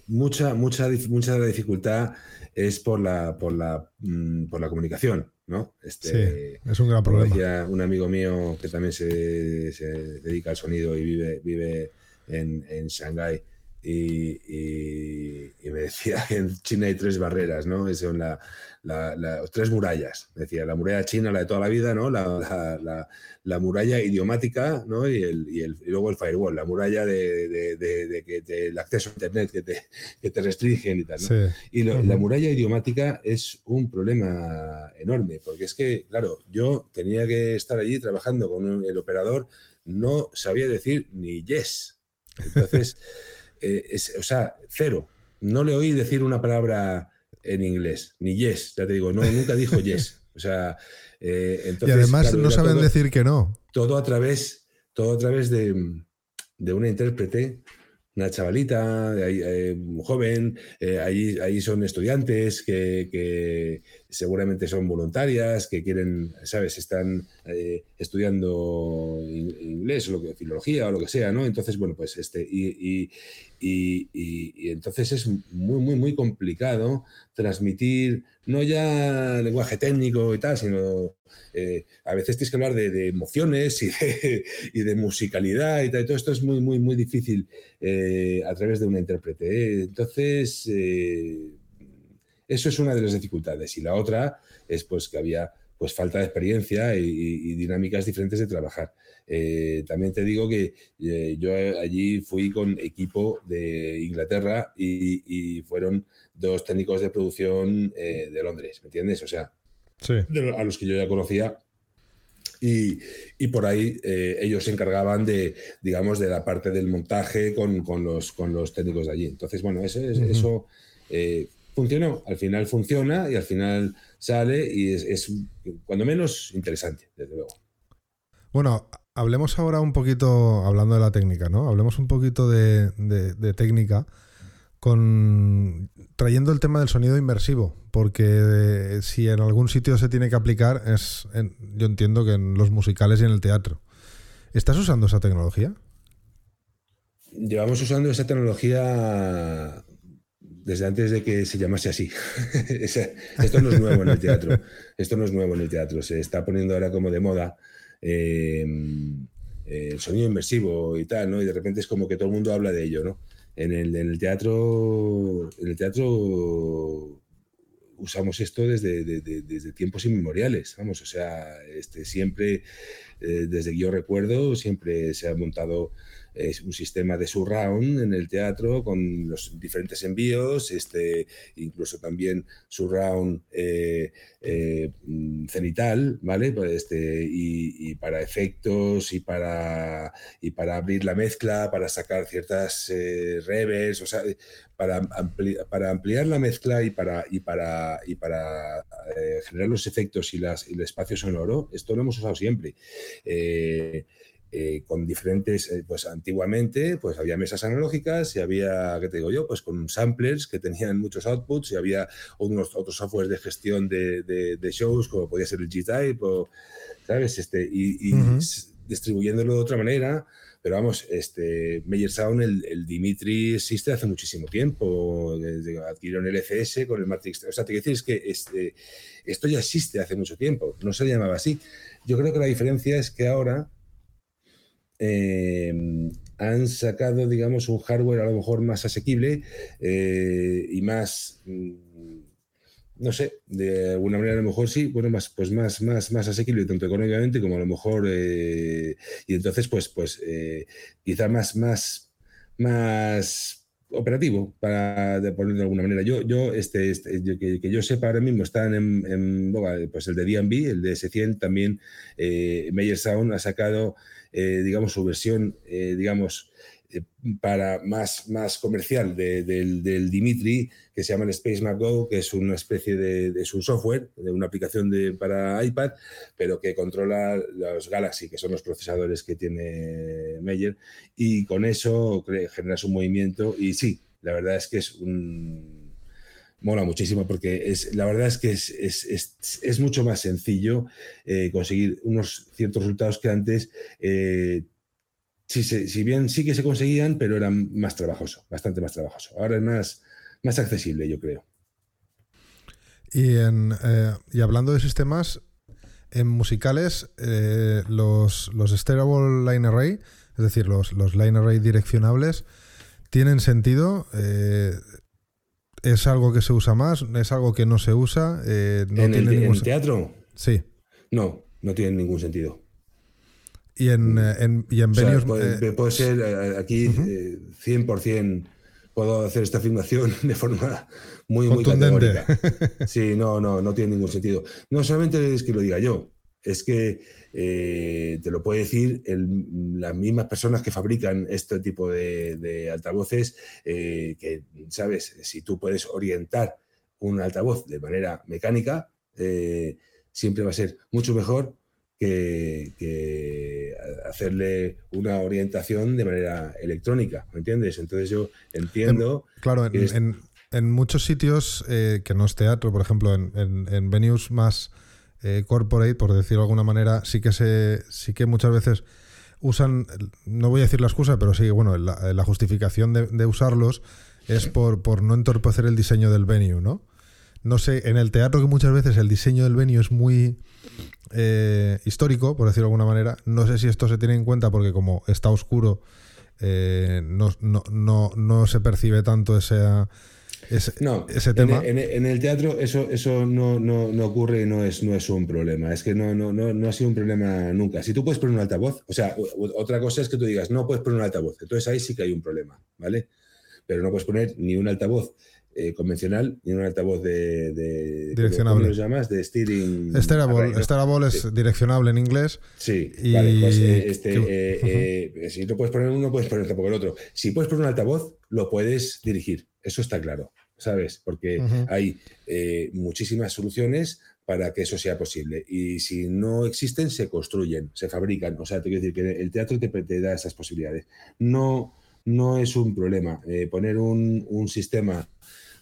mucha, mucha, mucha de la dificultad es por la, por la, mm, por la comunicación, ¿no? Este, sí, es un gran problema. un amigo mío que también se, dedica al sonido y vive, vive en, en Shanghái y, me decía que en China hay tres barreras, ¿no? Son la, las tres murallas. Decía, la muralla china, la de toda la vida, ¿no? La, la muralla idiomática, ¿no? Y, el, y, el, y, luego el firewall, la muralla de, de, de, que el acceso a Internet que te, que te restringen y tal. ¿no? Y la muralla idiomática es un problema enorme, porque es que, claro, yo tenía que estar allí trabajando con el operador, no sabía decir ni yes. Entonces, [laughs] eh, es, o sea, cero. No le oí decir una palabra en inglés, ni yes, ya te digo, no, nunca dijo yes. O sea, eh, entonces, y además no saben decir que no. Todo a través, todo a través de, de una intérprete una chavalita, eh, joven, eh, ahí, ahí, son estudiantes que, seguramente son voluntarias, que quieren, ¿sabes? Están eh, estudiando inglés o lo que, filología o lo que sea, ¿no? Entonces, bueno, pues este, y, y, entonces es muy, muy, muy complicado transmitir, no ya lenguaje técnico y tal, sino eh, a veces tienes que hablar de, emociones y de, musicalidad y tal, y todo esto es muy, muy, muy difícil eh, a través de una intérprete. Entonces, eso es una de las dificultades. Y la otra es pues que había pues falta de experiencia y, dinámicas diferentes de trabajar. Eh, también te digo que eh, yo allí fui con equipo de Inglaterra y, fueron dos técnicos de producción eh, de Londres, ¿me entiendes? O sea, a los que yo ya conocía y, por ahí ellos se encargaban de, digamos, de la parte del montaje con, los, con los técnicos de allí. Entonces, bueno, eso funcionó. Al final funciona y al final sale y es, cuando menos interesante, desde luego. Bueno, hablemos ahora un poquito, hablando de la técnica, ¿no? Hablemos un poquito de, técnica con trayendo el tema del sonido inmersivo, porque si en algún sitio se tiene que aplicar es, yo entiendo que en los musicales y en el teatro. ¿Estás usando esa tecnología? Llevamos usando esa tecnología desde antes de que se llamase así. [laughs] Esto no es nuevo en el teatro. Esto no es nuevo en el teatro. Se está poniendo ahora como de moda em, el sonido inmersivo y tal, ¿no? Y de repente es como que todo el mundo habla de ello, ¿no? En el, teatro, en el teatro usamos esto desde, tiempos inmemoriales, vamos, o sea, este, siempre, eh, desde que yo recuerdo, siempre se ha montado es un sistema de surround en el teatro con los diferentes envíos, este, incluso también surround eh, eh, cenital, ¿vale? Pues este, y, para efectos y para, y para abrir la mezcla, para sacar ciertas eh, reves, o sea, para, para ampliar la mezcla y para, y para, y para generar los efectos y, las, y el espacio sonoro, esto lo hemos usado siempre. Eh, con diferentes, eh, pues antiguamente pues había mesas analógicas y había, ¿qué te digo yo? Pues con samplers que tenían muchos outputs y había unos otros softwares de gestión de, de, shows como podía ser el G-Type o, ¿sabes? Este, y, distribuyéndolo de otra manera. Pero vamos, este, Meyer Sound, el, Dimitri existe hace muchísimo tiempo. Adquirieron el FS con el Matrix. O sea, te quiero decir es que este, esto ya existe hace mucho tiempo. No se llamaba así. Yo creo que la diferencia es que ahora Em, han sacado, digamos, un hardware a lo mejor más asequible eh, y más, mm, no sé, de alguna manera a lo mejor sí, bueno, más, pues más, más, más asequible tanto económicamente como a lo mejor, eh, y entonces, pues, pues eh, quizá más, más, más operativo, para ponerlo de alguna manera. Yo, yo este, este que, yo sepa ahora mismo están en, en pues el de D&B, el de S100, también eh, Meyer Sound ha sacado, eh, digamos, su versión, eh, digamos, eh, para más, más comercial del, Dimitri, que se llama el Space Mac Go, que es una especie de, un software, de una aplicación de, para iPad, pero que controla los Galaxy, que son los procesadores que tiene Meyer, y con eso generas un movimiento y sí, la verdad es que es un mola muchísimo porque es, la verdad es que es, es, mucho más sencillo eh, conseguir unos ciertos resultados que antes eh, si, si, bien sí que se conseguían, pero era más trabajoso, bastante más trabajoso. Ahora es más, más accesible, yo creo. Y, en, eh, y hablando de sistemas, en musicales, los, los Line Array, es decir, los, los Line Array direccionables, ¿tienen sentido? Eh, ¿Es algo que se usa más? ¿Es algo que no se usa? ¿En, el, ¿En el teatro? Sí. No, no tiene ningún sentido. Y en, eh, en, y en puede, eh, ser eh, aquí 100% puedo hacer esta afirmación [laughs] de forma muy, muy categórica. Sí, no, no, no tiene ningún sentido. No solamente es que lo diga yo, es que te lo puede decir las mismas personas que fabrican este tipo de, altavoces, que, ¿sabes? Si tú puedes orientar un altavoz de manera mecánica, siempre va a ser mucho mejor que, hacerle una orientación de manera electrónica, ¿me entiendes? Entonces yo entiendo... claro, en, muchos sitios eh, que no es teatro, por ejemplo, en, venues más eh, corporate, por decirlo de alguna manera, sí que, se, sí que muchas veces usan, no voy a decir la excusa, pero sí, bueno, la, justificación de, de, usarlos es por, por no entorpecer el diseño del venue, ¿no? No sé, en el teatro que muchas veces el diseño del venue es muy eh, histórico, por decirlo de alguna manera. No sé si esto se tiene en cuenta porque como está oscuro, eh, no, se percibe tanto esa, no, ese tema. En, el teatro eso, eso no, no, ocurre y no es, no es un problema. Es que no, no, no, ha sido un problema nunca. Si tú puedes poner un altavoz, o sea, otra cosa es que tú digas, no puedes poner un altavoz. Entonces ahí sí que hay un problema, ¿vale? Pero no puedes poner ni un altavoz eh, convencional ni un altavoz de, direccionable. ¿Cómo lo llamas? De steering. Steerable, es direccionable en inglés. Sí, vale, pues, eh, este, eh, si no puedes poner uno, puedes poner tampoco el otro. Si puedes poner un altavoz, lo puedes dirigir. Eso está claro, ¿sabes? Porque hay muchísimas soluciones para que eso sea posible. Y si no existen, se construyen, se fabrican. O sea, te quiero decir que el teatro te, te da esas posibilidades. No, no es un problema. poner un, un sistema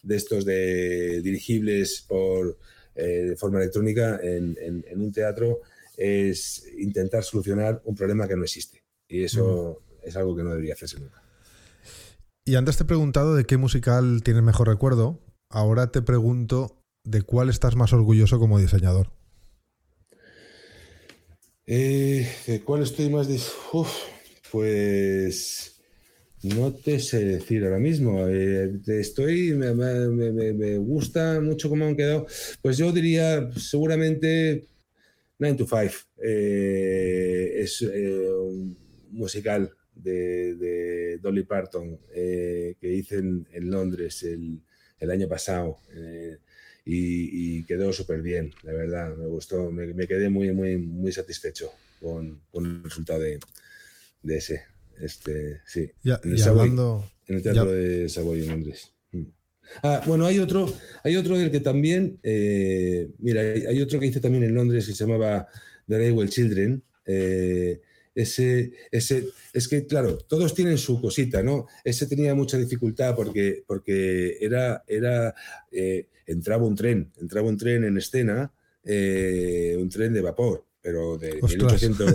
de estos de dirigibles por eh, de forma electrónica en, un teatro es intentar solucionar un problema que no existe. Y eso es algo que no debería hacerse nunca. Y antes te he preguntado de qué musical tienes mejor recuerdo. Ahora te pregunto de cuál estás más orgulloso como diseñador. Eh, ¿De cuál estoy más... pues no te sé decir ahora mismo. Eh, estoy, me, gusta mucho cómo han quedado. Pues yo diría seguramente 9 to 5. Eh, es eh, un musical de, Dolly Parton que hice en, Londres el, año pasado. Y, quedó súper bien, la verdad. Me gustó, me, quedé muy, muy, muy satisfecho con, el resultado de ese. Este, sí. en, el hablando, en el Teatro de Savoy en Londres. Mm. Ah, bueno, hay otro, hay otro del que también, eh, mira, hay, otro que hice también en Londres que se llamaba The Railway Children. Eh, ese, ese, es que, claro, todos tienen su cosita, ¿no? Ese tenía mucha dificultad porque, porque era, era eh, entraba un tren, entraba un tren en escena, un tren de vapor pero de 1800,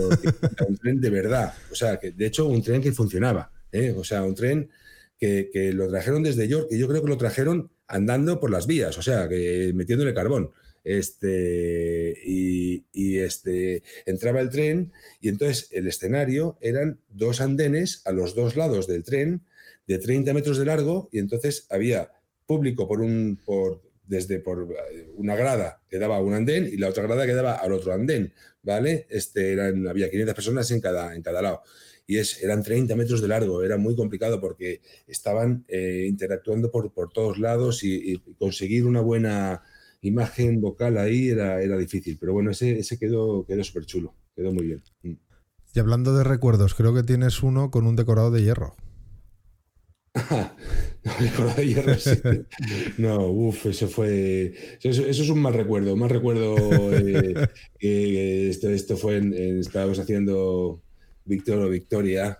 un tren de [laughs] verdad. O sea, que de hecho un tren que funcionaba. ¿eh? O sea, un tren que, que, lo trajeron desde York, y yo creo que lo trajeron andando por las vías, o sea, que metiéndole carbón. Este, y, y, este, entraba el tren y entonces el escenario eran dos andenes a los dos lados del tren de 30 metros de largo y entonces había público por un, por, desde por eh, una grada que daba a un andén y la otra grada que daba al otro andén, ¿vale? Este, eran, había 500 personas en cada, en cada lado. Y es, eran 30 metros de largo, era muy complicado porque estaban eh, interactuando por, por, todos lados y, conseguir una buena imagen vocal ahí era, era difícil. Pero bueno, ese, ese quedó, quedó súper chulo, quedó muy bien. Mm. Y hablando de recuerdos, creo que tienes uno con un decorado de hierro. [laughs] [laughs] no, uff, eso fue. Eso, es un mal recuerdo. Mal recuerdo eh, que esto, esto fue en, estábamos haciendo Victor o Victoria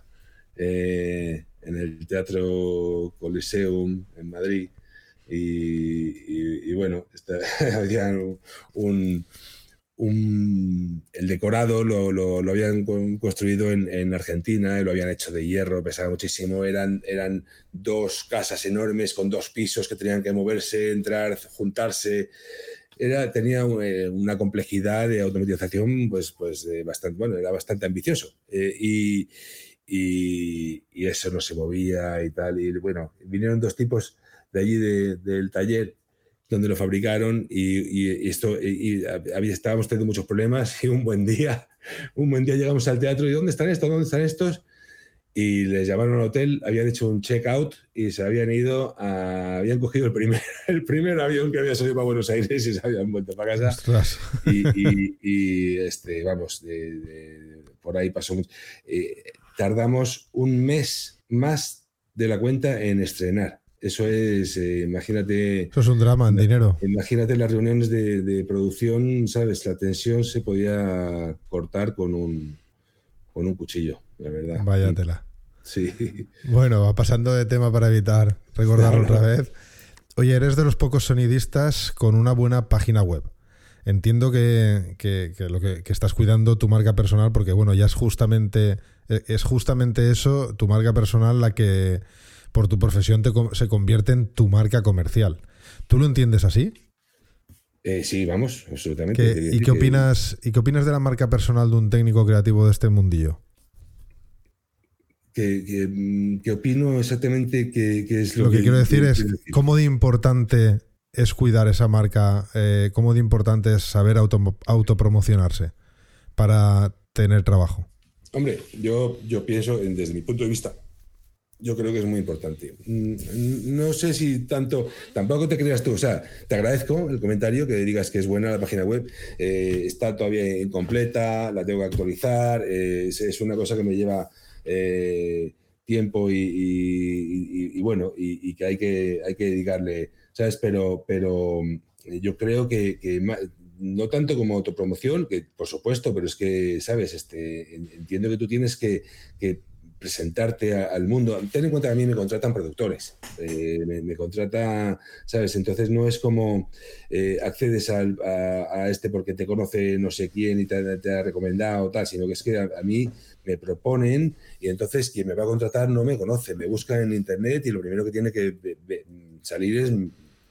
eh, en el Teatro Coliseum en Madrid. Y, bueno, [laughs] había un, el decorado lo, lo, habían construido en, Argentina y lo habían hecho de hierro, pesaba muchísimo. Eran, eran dos casas enormes con dos pisos que tenían que moverse, entrar, juntarse. Era, tenía eh, una complejidad de automatización pues, pues bastante, bueno, era bastante ambicioso. Eh, y, y, eso no se movía y tal. Y bueno, vinieron dos tipos de allí del taller donde lo fabricaron y, esto y, estábamos teniendo muchos problemas y un buen día, un buen día llegamos al teatro y ¿dónde están estos? ¿Dónde están estos? Y les llamaron al hotel, habían hecho un check-out y se habían ido, habían cogido el primer, [laughs] el primer avión que había salido para Buenos Aires y se habían vuelto para casa. [laughs] Y, este, vamos, por ahí pasó mucho. Eh, tardamos un mes más de la cuenta en estrenar eso es, eh, imagínate. Eso es un drama en dinero. Imagínate las reuniones de, producción, ¿sabes? La tensión se podía cortar con un, con un cuchillo, la verdad. Vaya tela. Sí. Bueno, va pasando de tema para evitar recordarlo otra vez. Oye, eres de los pocos sonidistas con una buena página web. Entiendo que, que, lo que, que, estás cuidando tu marca personal, porque bueno, ya es justamente, e, es justamente eso, tu marca personal, la que por tu profesión se convierte en tu marca comercial. ¿Tú lo entiendes así? Eh, sí, vamos, absolutamente. ¿Y, qué opinas, ¿Y qué opinas de la marca personal de un técnico creativo de este mundillo? que, opino exactamente que, es lo, lo que, quiero decir es cómo de importante es cuidar esa marca, eh, cómo de importante es saber auto, autopromocionarse para tener trabajo. Hombre, yo, yo pienso, desde mi punto de vista, yo creo que es muy importante. Mm, no sé si tanto, tampoco te creas tú, o sea, te agradezco el comentario que digas que es buena la página web, eh, está todavía incompleta, la tengo que actualizar, eh, es, una cosa que me lleva eh, tiempo y, bueno, y, que hay que, hay que dedicarle, ¿sabes? Pero, pero yo creo que, no tanto como autopromoción, que por supuesto, pero es que, ¿sabes? Este, entiendo que tú tienes que presentarte al mundo. Ten en cuenta que a mí me contratan productores, eh, me, contrata, ¿sabes? Entonces no es como eh, accedes a, este porque te conoce no sé quién y te, ha recomendado tal, sino que es que a, mí me proponen y entonces quien me va a contratar no me conoce, me buscan en internet y lo primero que tiene que salir es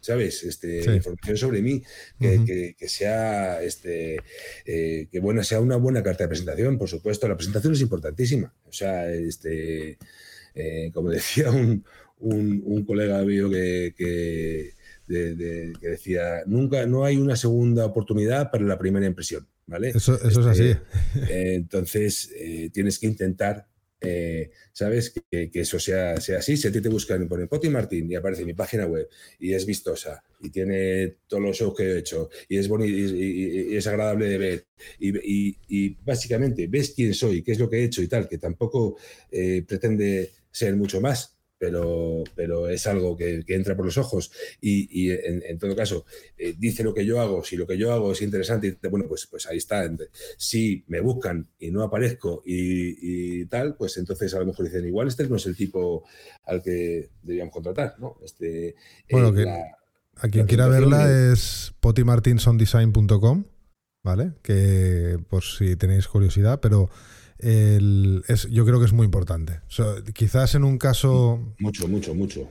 ¿sabes? Este, Información sobre mí, que, sea, este, eh, que buena, sea una buena carta de presentación, por supuesto. La presentación es importantísima. O sea, este, eh, como [laughs] decía un, un, colega mío que, que, decía, nunca, no hay una segunda oportunidad para la primera impresión. ¿Vale? Eso, eso es así. Eh, entonces, tienes que intentar eh, ¿sabes? Que, eso sea, sea así. Si a ti te buscan y ponen Poti Martín y aparece mi página web y es vistosa y tiene todos los shows que he hecho y es bonito y, es agradable de ver y, básicamente ves quién soy, qué es lo que he hecho y tal, que tampoco eh, pretende ser mucho más, pero, pero es algo que, entra por los ojos y, en, todo caso eh, dice lo que yo hago, si lo que yo hago es interesante, bueno, pues, pues ahí está. Si me buscan y no aparezco y, tal, pues entonces a lo mejor dicen, igual este no es el tipo al que deberíamos contratar, ¿no? Este, bueno, que a quien quiera verla es potimartinsondesign.com, ¿vale? Que por si tenéis curiosidad, pero es, yo creo que es muy importante. quizás en un caso. Mucho, mucho, mucho.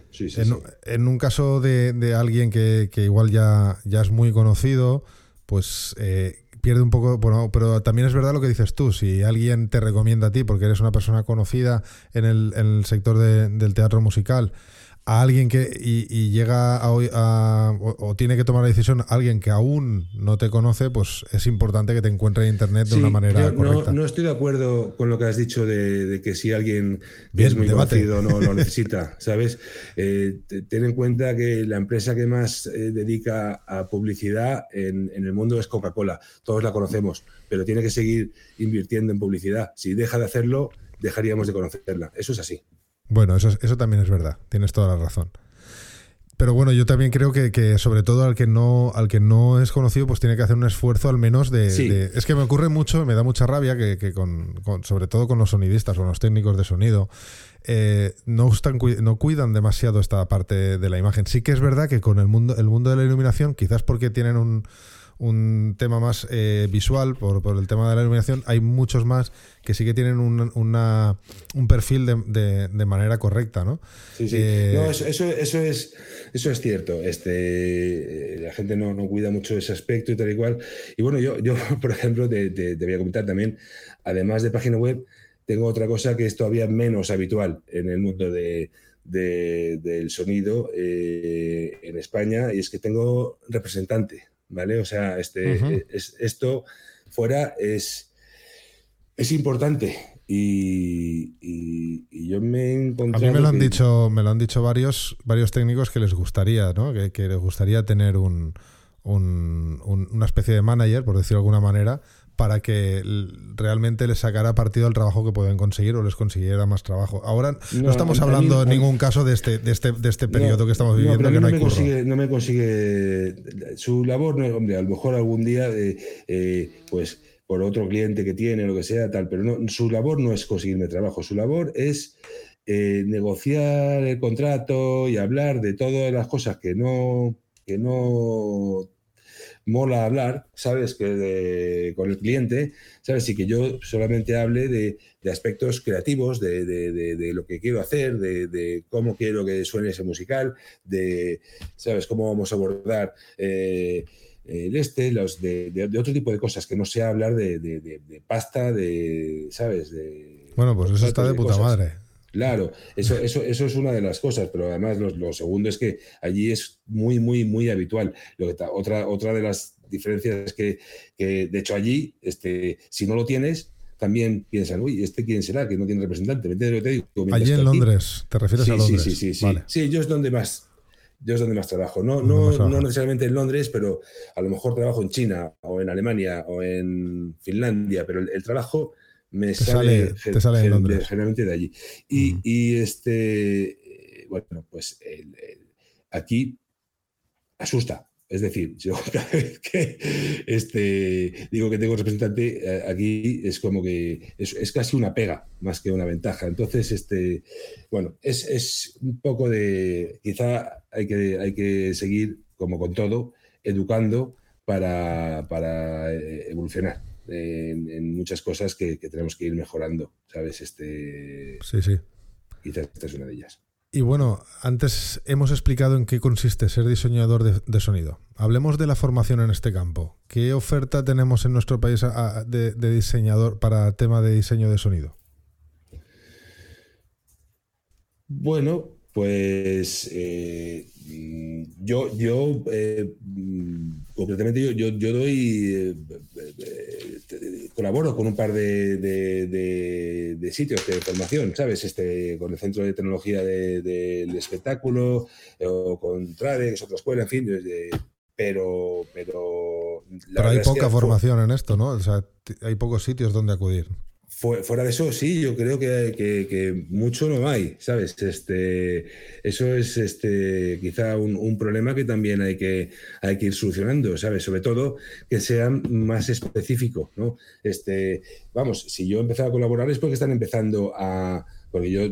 en, un caso de, alguien que, igual ya, ya es muy conocido, pues eh, pierde un poco. Bueno, pero también es verdad lo que dices tú. Si alguien te recomienda a ti porque eres una persona conocida en el, en el sector del teatro musical a alguien que y, llega a, o, tiene que tomar la decisión alguien que aún no te conoce, pues es importante que te encuentre en internet de una manera correcta. No, estoy de acuerdo con lo que has dicho de, que si alguien es muy conocido no lo necesita, [laughs] ¿sabes? Eh, ten en cuenta que la empresa que más eh, dedica a publicidad en, en el mundo es Coca-Cola. Todos la conocemos, pero tiene que seguir invirtiendo en publicidad. Si deja de hacerlo, dejaríamos de conocerla. Eso es así. Bueno, eso, eso también es verdad, tienes toda la razón. Pero bueno, yo también creo que, sobre todo al que no al que no es conocido, pues tiene que hacer un esfuerzo al menos de... es que me ocurre mucho, me da mucha rabia que, con, sobre todo con los sonidistas o los técnicos de sonido, eh, no, están, no cuidan demasiado esta parte de la imagen. Sí que es verdad que con el mundo, el mundo de la iluminación, quizás porque tienen un un tema más eh, visual, por, el tema de la iluminación, hay muchos más que sí que tienen un, una, un perfil de, de, manera correcta, ¿no? Sí, sí. Eh, eso, eso, es, eso es cierto. Este, eh, la gente no, no, cuida mucho ese aspecto y tal y cual. Y bueno, yo, yo [laughs] por ejemplo, te, te, voy a comentar también, además de página web, tengo otra cosa que es todavía menos habitual en el mundo de, del sonido en España y es que tengo representante. ¿Vale? O sea, este, eh, es, esto fuera es, es importante. Y, yo me he encontrado. A mí me lo han dicho, me lo han dicho varios, varios técnicos que les gustaría, ¿no? Que, les gustaría tener un, una especie de manager, por decirlo de alguna manera, para que realmente les sacara partido al trabajo que pueden conseguir o les consiguiera más trabajo. Ahora no, estamos hablando en ningún caso de este, de este, de este periodo que estamos viviendo. no, me consigue, no, me consigue, su labor, hombre, a lo mejor algún día, eh, eh, pues por otro cliente que tiene, lo que sea, tal, pero no, su labor no es conseguirme trabajo, su labor es eh, negociar el contrato y hablar de todas las cosas que no, que no mola hablar, ¿sabes? Que con el cliente, ¿sabes? Y que yo solamente hable de, aspectos creativos, de, lo que quiero hacer, de, cómo quiero que suene ese musical, de, ¿sabes? Cómo vamos a abordar eh, el este, los de, otro tipo de cosas, que no sea hablar de, pasta, de, ¿sabes? bueno, pues eso está de puta madre. Claro, eso, eso, eso es una de las cosas, pero además lo, segundo es que allí es muy, muy, muy habitual. Lo que otra, otra de las diferencias es que, de hecho, allí, este, si no lo tienes, también piensan, uy, ¿este quién será? Que no tiene representante. allí en Londres, ¿te refieres a Londres? Sí, sí, sí. Sí, sí yo es donde más, yo es donde más trabajo. No, no, no, necesariamente en Londres, pero a lo mejor trabajo en China o en Alemania o en Finlandia, pero el trabajo me sale, generalmente de allí. Y, este, bueno, pues aquí asusta. Es decir, [laughs] yo cada vez que este, digo que tengo representante, eh, aquí es como que es, casi una pega más que una ventaja. Entonces, este, bueno, es, un poco de, quizá hay que, hay que seguir, como con todo, educando para, para eh, evolucionar en, muchas cosas que, tenemos que ir mejorando, ¿sabes? Este, sí, sí. Quizás esta es una de ellas. Y bueno, antes hemos explicado en qué consiste ser diseñador de, sonido. Hablemos de la formación en este campo. ¿Qué oferta tenemos en nuestro país de, de diseñador para tema de diseño de sonido? Bueno, pues eh, yo, yo eh, concretamente yo, yo, doy, eh, colaboro con un par de, sitios de formación, ¿sabes? Este, con el Centro de Tecnología del Espectáculo o con TRADE, que es otra escuela, en fin, pero... Pero, pero hay poca formación en esto, ¿no? O sea, hay pocos sitios donde acudir. Fuera de eso, sí, yo creo que, mucho no hay, ¿sabes? Este, eso es este, quizá un, problema que también hay que, hay que ir solucionando, ¿sabes? Sobre todo que sea más específico, ¿no? Este, vamos, si yo he empezado a colaborar es porque están empezando a... Porque yo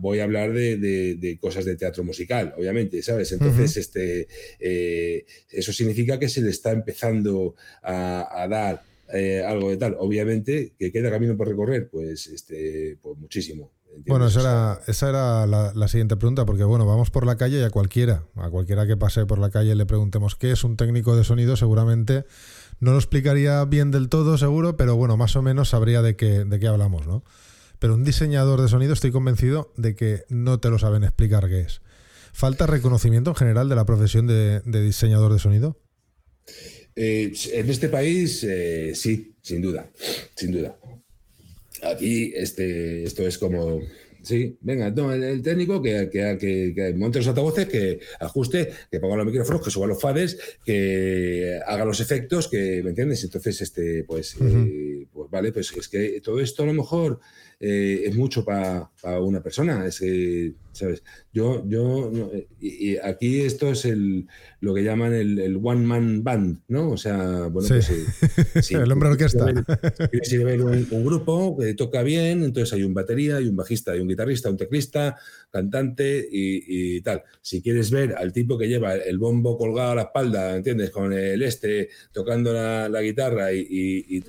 voy a hablar de, cosas de teatro musical, obviamente, ¿sabes? Entonces, este, eh, eso significa que se le está empezando a dar eh, algo de tal. Obviamente, que queda camino por recorrer, pues, este, pues muchísimo. Bueno, esa era, esa era la, siguiente pregunta, porque bueno, vamos por la calle y a cualquiera, a cualquiera que pase por la calle le preguntemos qué es un técnico de sonido, seguramente no lo explicaría bien del todo, seguro, pero bueno, más o menos sabría de qué, de qué hablamos, ¿no? Pero un diseñador de sonido estoy convencido de que no te lo saben explicar qué es. ¿Falta reconocimiento en general de la profesión de, de diseñador de sonido? Eh, en este país, eh, sí, sin duda, sin duda. Aquí este, esto es como, sí, venga, el, técnico que, que, monte los altavoces, que ajuste, que ponga los micrófonos, que suba los fades, que haga los efectos, que, ¿me entiendes? Entonces, este, pues, eh, pues vale, pues es que todo esto a lo mejor es mucho para una persona. Es que, ¿sabes? Yo, yo, y, aquí esto es el, lo que llaman el, one man band, ¿no? O sea, bueno, pues sí, [laughs] el hombre orquesta. Si ver un, un, grupo que toca bien, entonces hay un batería, hay un bajista, hay un guitarrista, un teclista, cantante y, tal. Si quieres ver al tipo que lleva el bombo colgado a la espalda, ¿entiendes? Con el este tocando la, guitarra y, y,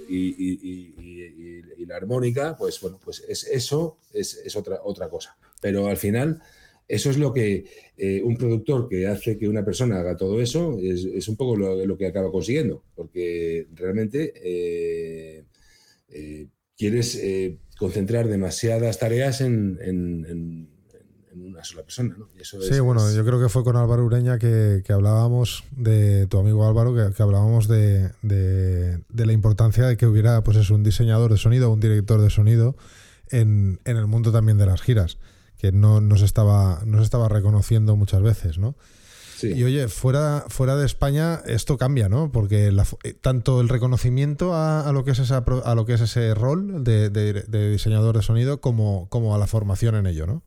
la armónica, pues bueno, pues es, eso es, es otra, otra cosa. Pero al final eso es lo que eh, un productor que hace que una persona haga todo eso es, un poco lo, que acaba consiguiendo, porque realmente eh, eh, quieres concentrar demasiadas tareas en, una sola persona. sí, bueno, yo creo que fue con Álvaro Ureña que, hablábamos de tu amigo Álvaro, que, hablábamos de, la importancia de que hubiera pues es un diseñador de sonido, un director de sonido en, en el mundo también de las giras que no, no, se estaba, no estaba reconociendo muchas veces, ¿no? Y oye, fuera, fuera de España esto cambia, ¿no? Porque eh, tanto el reconocimiento a, lo que es esa, a lo que es ese rol de, diseñador de sonido como, como a la formación en ello, ¿no?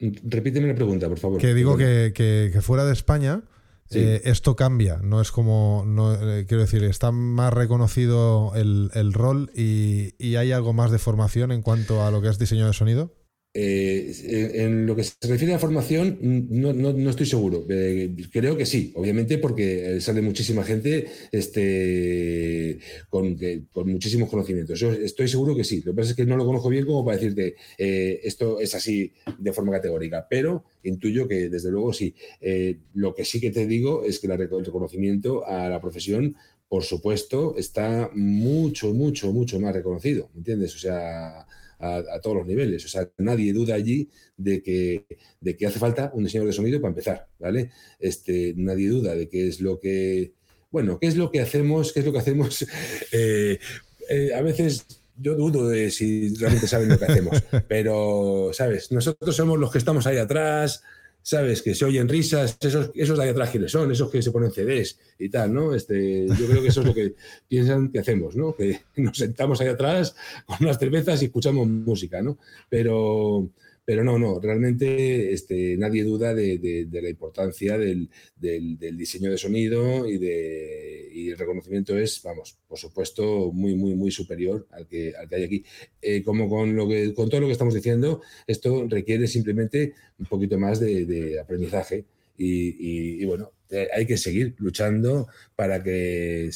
Repíteme la pregunta, por favor. Que digo que, que, fuera de España eh, esto cambia, no es como, no, eh, quiero decir, está más reconocido el, el rol y, y, hay algo más de formación en cuanto a lo que es diseño de sonido. Eh, en lo que se refiere a formación, no, no, estoy seguro. Eh, creo que sí, obviamente, porque sale muchísima gente este, con, con, muchísimos conocimientos. Yo estoy seguro que sí. Lo que pasa es que no lo conozco bien como para decirte eh, esto es así de forma categórica, pero intuyo que desde luego sí. lo que sí que te digo es que el reconocimiento a la profesión por supuesto, está mucho, mucho, mucho más reconocido, ¿me entiendes? O sea, a, todos los niveles. O sea, nadie duda allí de que, de que hace falta un diseñador de sonido para empezar, ¿vale? Este, nadie duda de qué es lo que, bueno, qué es lo que hacemos, qué es lo que hacemos. [laughs] Eh, eh, a veces yo dudo de si realmente saben lo que hacemos, [laughs] pero, ¿sabes? Nosotros somos los que estamos ahí atrás, ¿sabes? Que se oyen risas, esos, esos de ahí atrás quiénes son, esos que se ponen CDs y tal, ¿no? Este, yo creo que eso es lo que [laughs] piensan que hacemos, ¿no? Que [laughs] nos sentamos ahí atrás con unas cervezas y escuchamos música, ¿no? Pero, pero no, no, realmente este, nadie duda de, la importancia del, diseño de sonido y, de, el reconocimiento es, vamos, por supuesto, muy, muy, muy superior al que, al que hay aquí. Eh, como con, todo lo que estamos diciendo, esto requiere simplemente un poquito más de, aprendizaje y, bueno, eh, hay que seguir luchando para que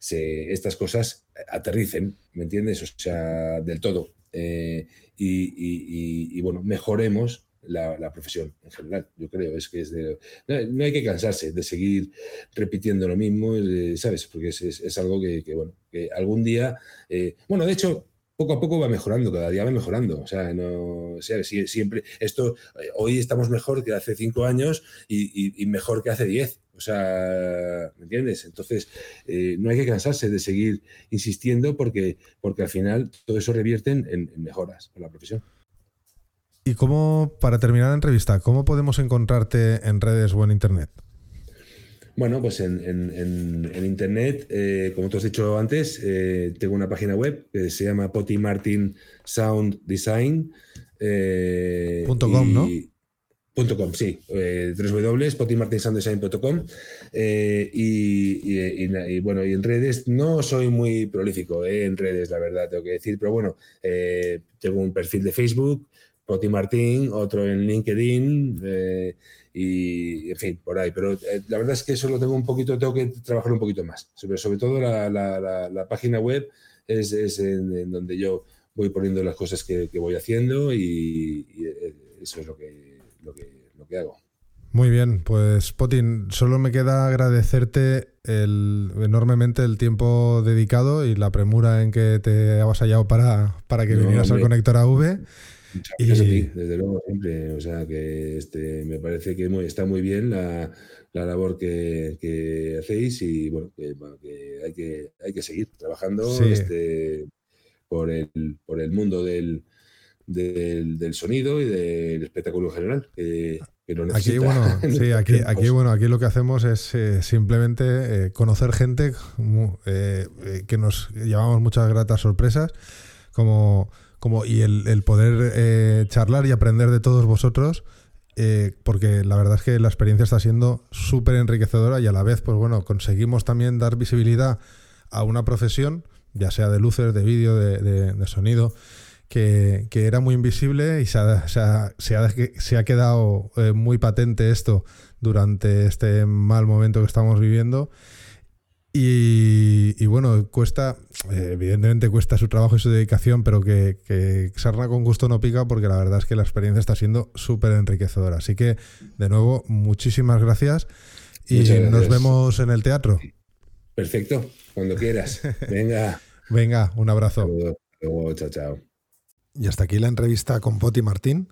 estas cosas aterricen, ¿me entiendes? O sea, del todo. Eh, y, bueno, mejoremos la, profesión en general. Yo creo, es que es de, no, hay que cansarse de seguir repitiendo lo mismo, ¿sabes? Porque es, algo que, bueno, que algún día, eh, bueno, de hecho, poco a poco va mejorando, cada día va mejorando. O sea, no, siempre, esto, eh, hoy estamos mejor que hace cinco años y, mejor que hace diez. O sea, ¿me entiendes? Entonces, eh, no hay que cansarse de seguir insistiendo porque, porque al final todo eso revierte en, mejoras en la profesión. Y cómo, para terminar la entrevista, ¿cómo podemos encontrarte en redes o en internet? Bueno, pues en, internet, eh, como te has dicho antes, eh, tengo una página web que se llama Potty Martin Sound Design. .com, ¿no? Com, sí, eh, www.potimartinsounddesign.com eh, y, y, bueno, y en redes no soy muy prolífico eh, en redes, la verdad, tengo que decir, pero bueno, eh, tengo un perfil de Facebook, Poti Martín, otro en LinkedIn y, en fin, por ahí, pero la verdad es que eso lo tengo un poquito, tengo que trabajar un poquito más, sobre, sobre todo la, la, página web es, es en, donde yo voy poniendo las cosas que voy haciendo y eso es lo que lo que, lo que hago. Muy bien, pues Potin, solo me queda agradecerte el, enormemente el tiempo dedicado y la premura en que te has hallado para, para que vinieras al Conector AV. Y... desde luego, siempre. O sea, que este, me parece que está muy bien la, la labor que, hacéis y bueno, que, hay, que hay que seguir trabajando este, por, el, por el mundo del, del, sonido y del espectáculo en general. Que, aquí, bueno, [laughs] sí, aquí, aquí, bueno, aquí lo que hacemos es eh, simplemente eh, conocer gente eh, que nos llevamos muchas gratas sorpresas, como, como y el, poder charlar y aprender de todos vosotros. porque la verdad es que la experiencia está siendo súper enriquecedora y a la vez, pues bueno, conseguimos también dar visibilidad a una profesión, ya sea de luces, de vídeo, de sonido, que, era muy invisible y se ha, se ha, quedado eh, muy patente esto durante este mal momento que estamos viviendo. Y, bueno, cuesta, eh, evidentemente cuesta su trabajo y su dedicación, pero que, que sarna con gusto no pica porque la verdad es que la experiencia está siendo súper enriquecedora. Así que, de nuevo, muchísimas gracias y nos vemos en el teatro. Perfecto, cuando quieras. Venga. [laughs] Venga, un abrazo. chao, chao. Y hasta aquí la entrevista con Poti Martín.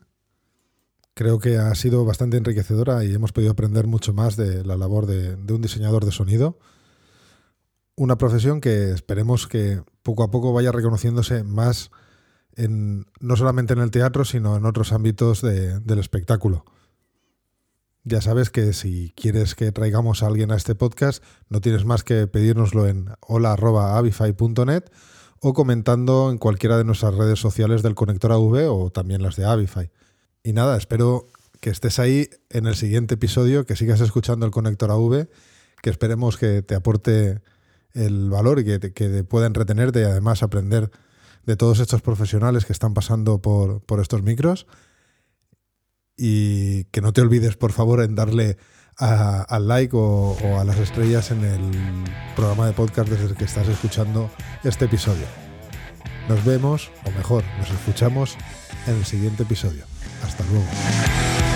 Creo que ha sido bastante enriquecedora y hemos podido aprender mucho más de la labor de, un diseñador de sonido. Una profesión que esperemos que poco a poco vaya reconociéndose más en, no solamente en el teatro, sino en otros ámbitos del espectáculo. Ya sabes que si quieres que traigamos a alguien a este podcast, no tienes más que pedírnoslo en hola.avify.net o comentando en cualquiera de nuestras redes sociales del Conector AV o también las de Avify. Y nada, espero que estés ahí en el siguiente episodio, que sigas escuchando el Conector AV, que esperemos que te aporte el valor y que, que pueda entretenerte y además aprender de todos estos profesionales que están pasando por, por estos micros. Y que no te olvides, por favor, en darle al like o, a las estrellas en el programa de podcast desde el que estás escuchando este episodio. Nos vemos, o mejor, nos escuchamos en el siguiente episodio. Hasta luego.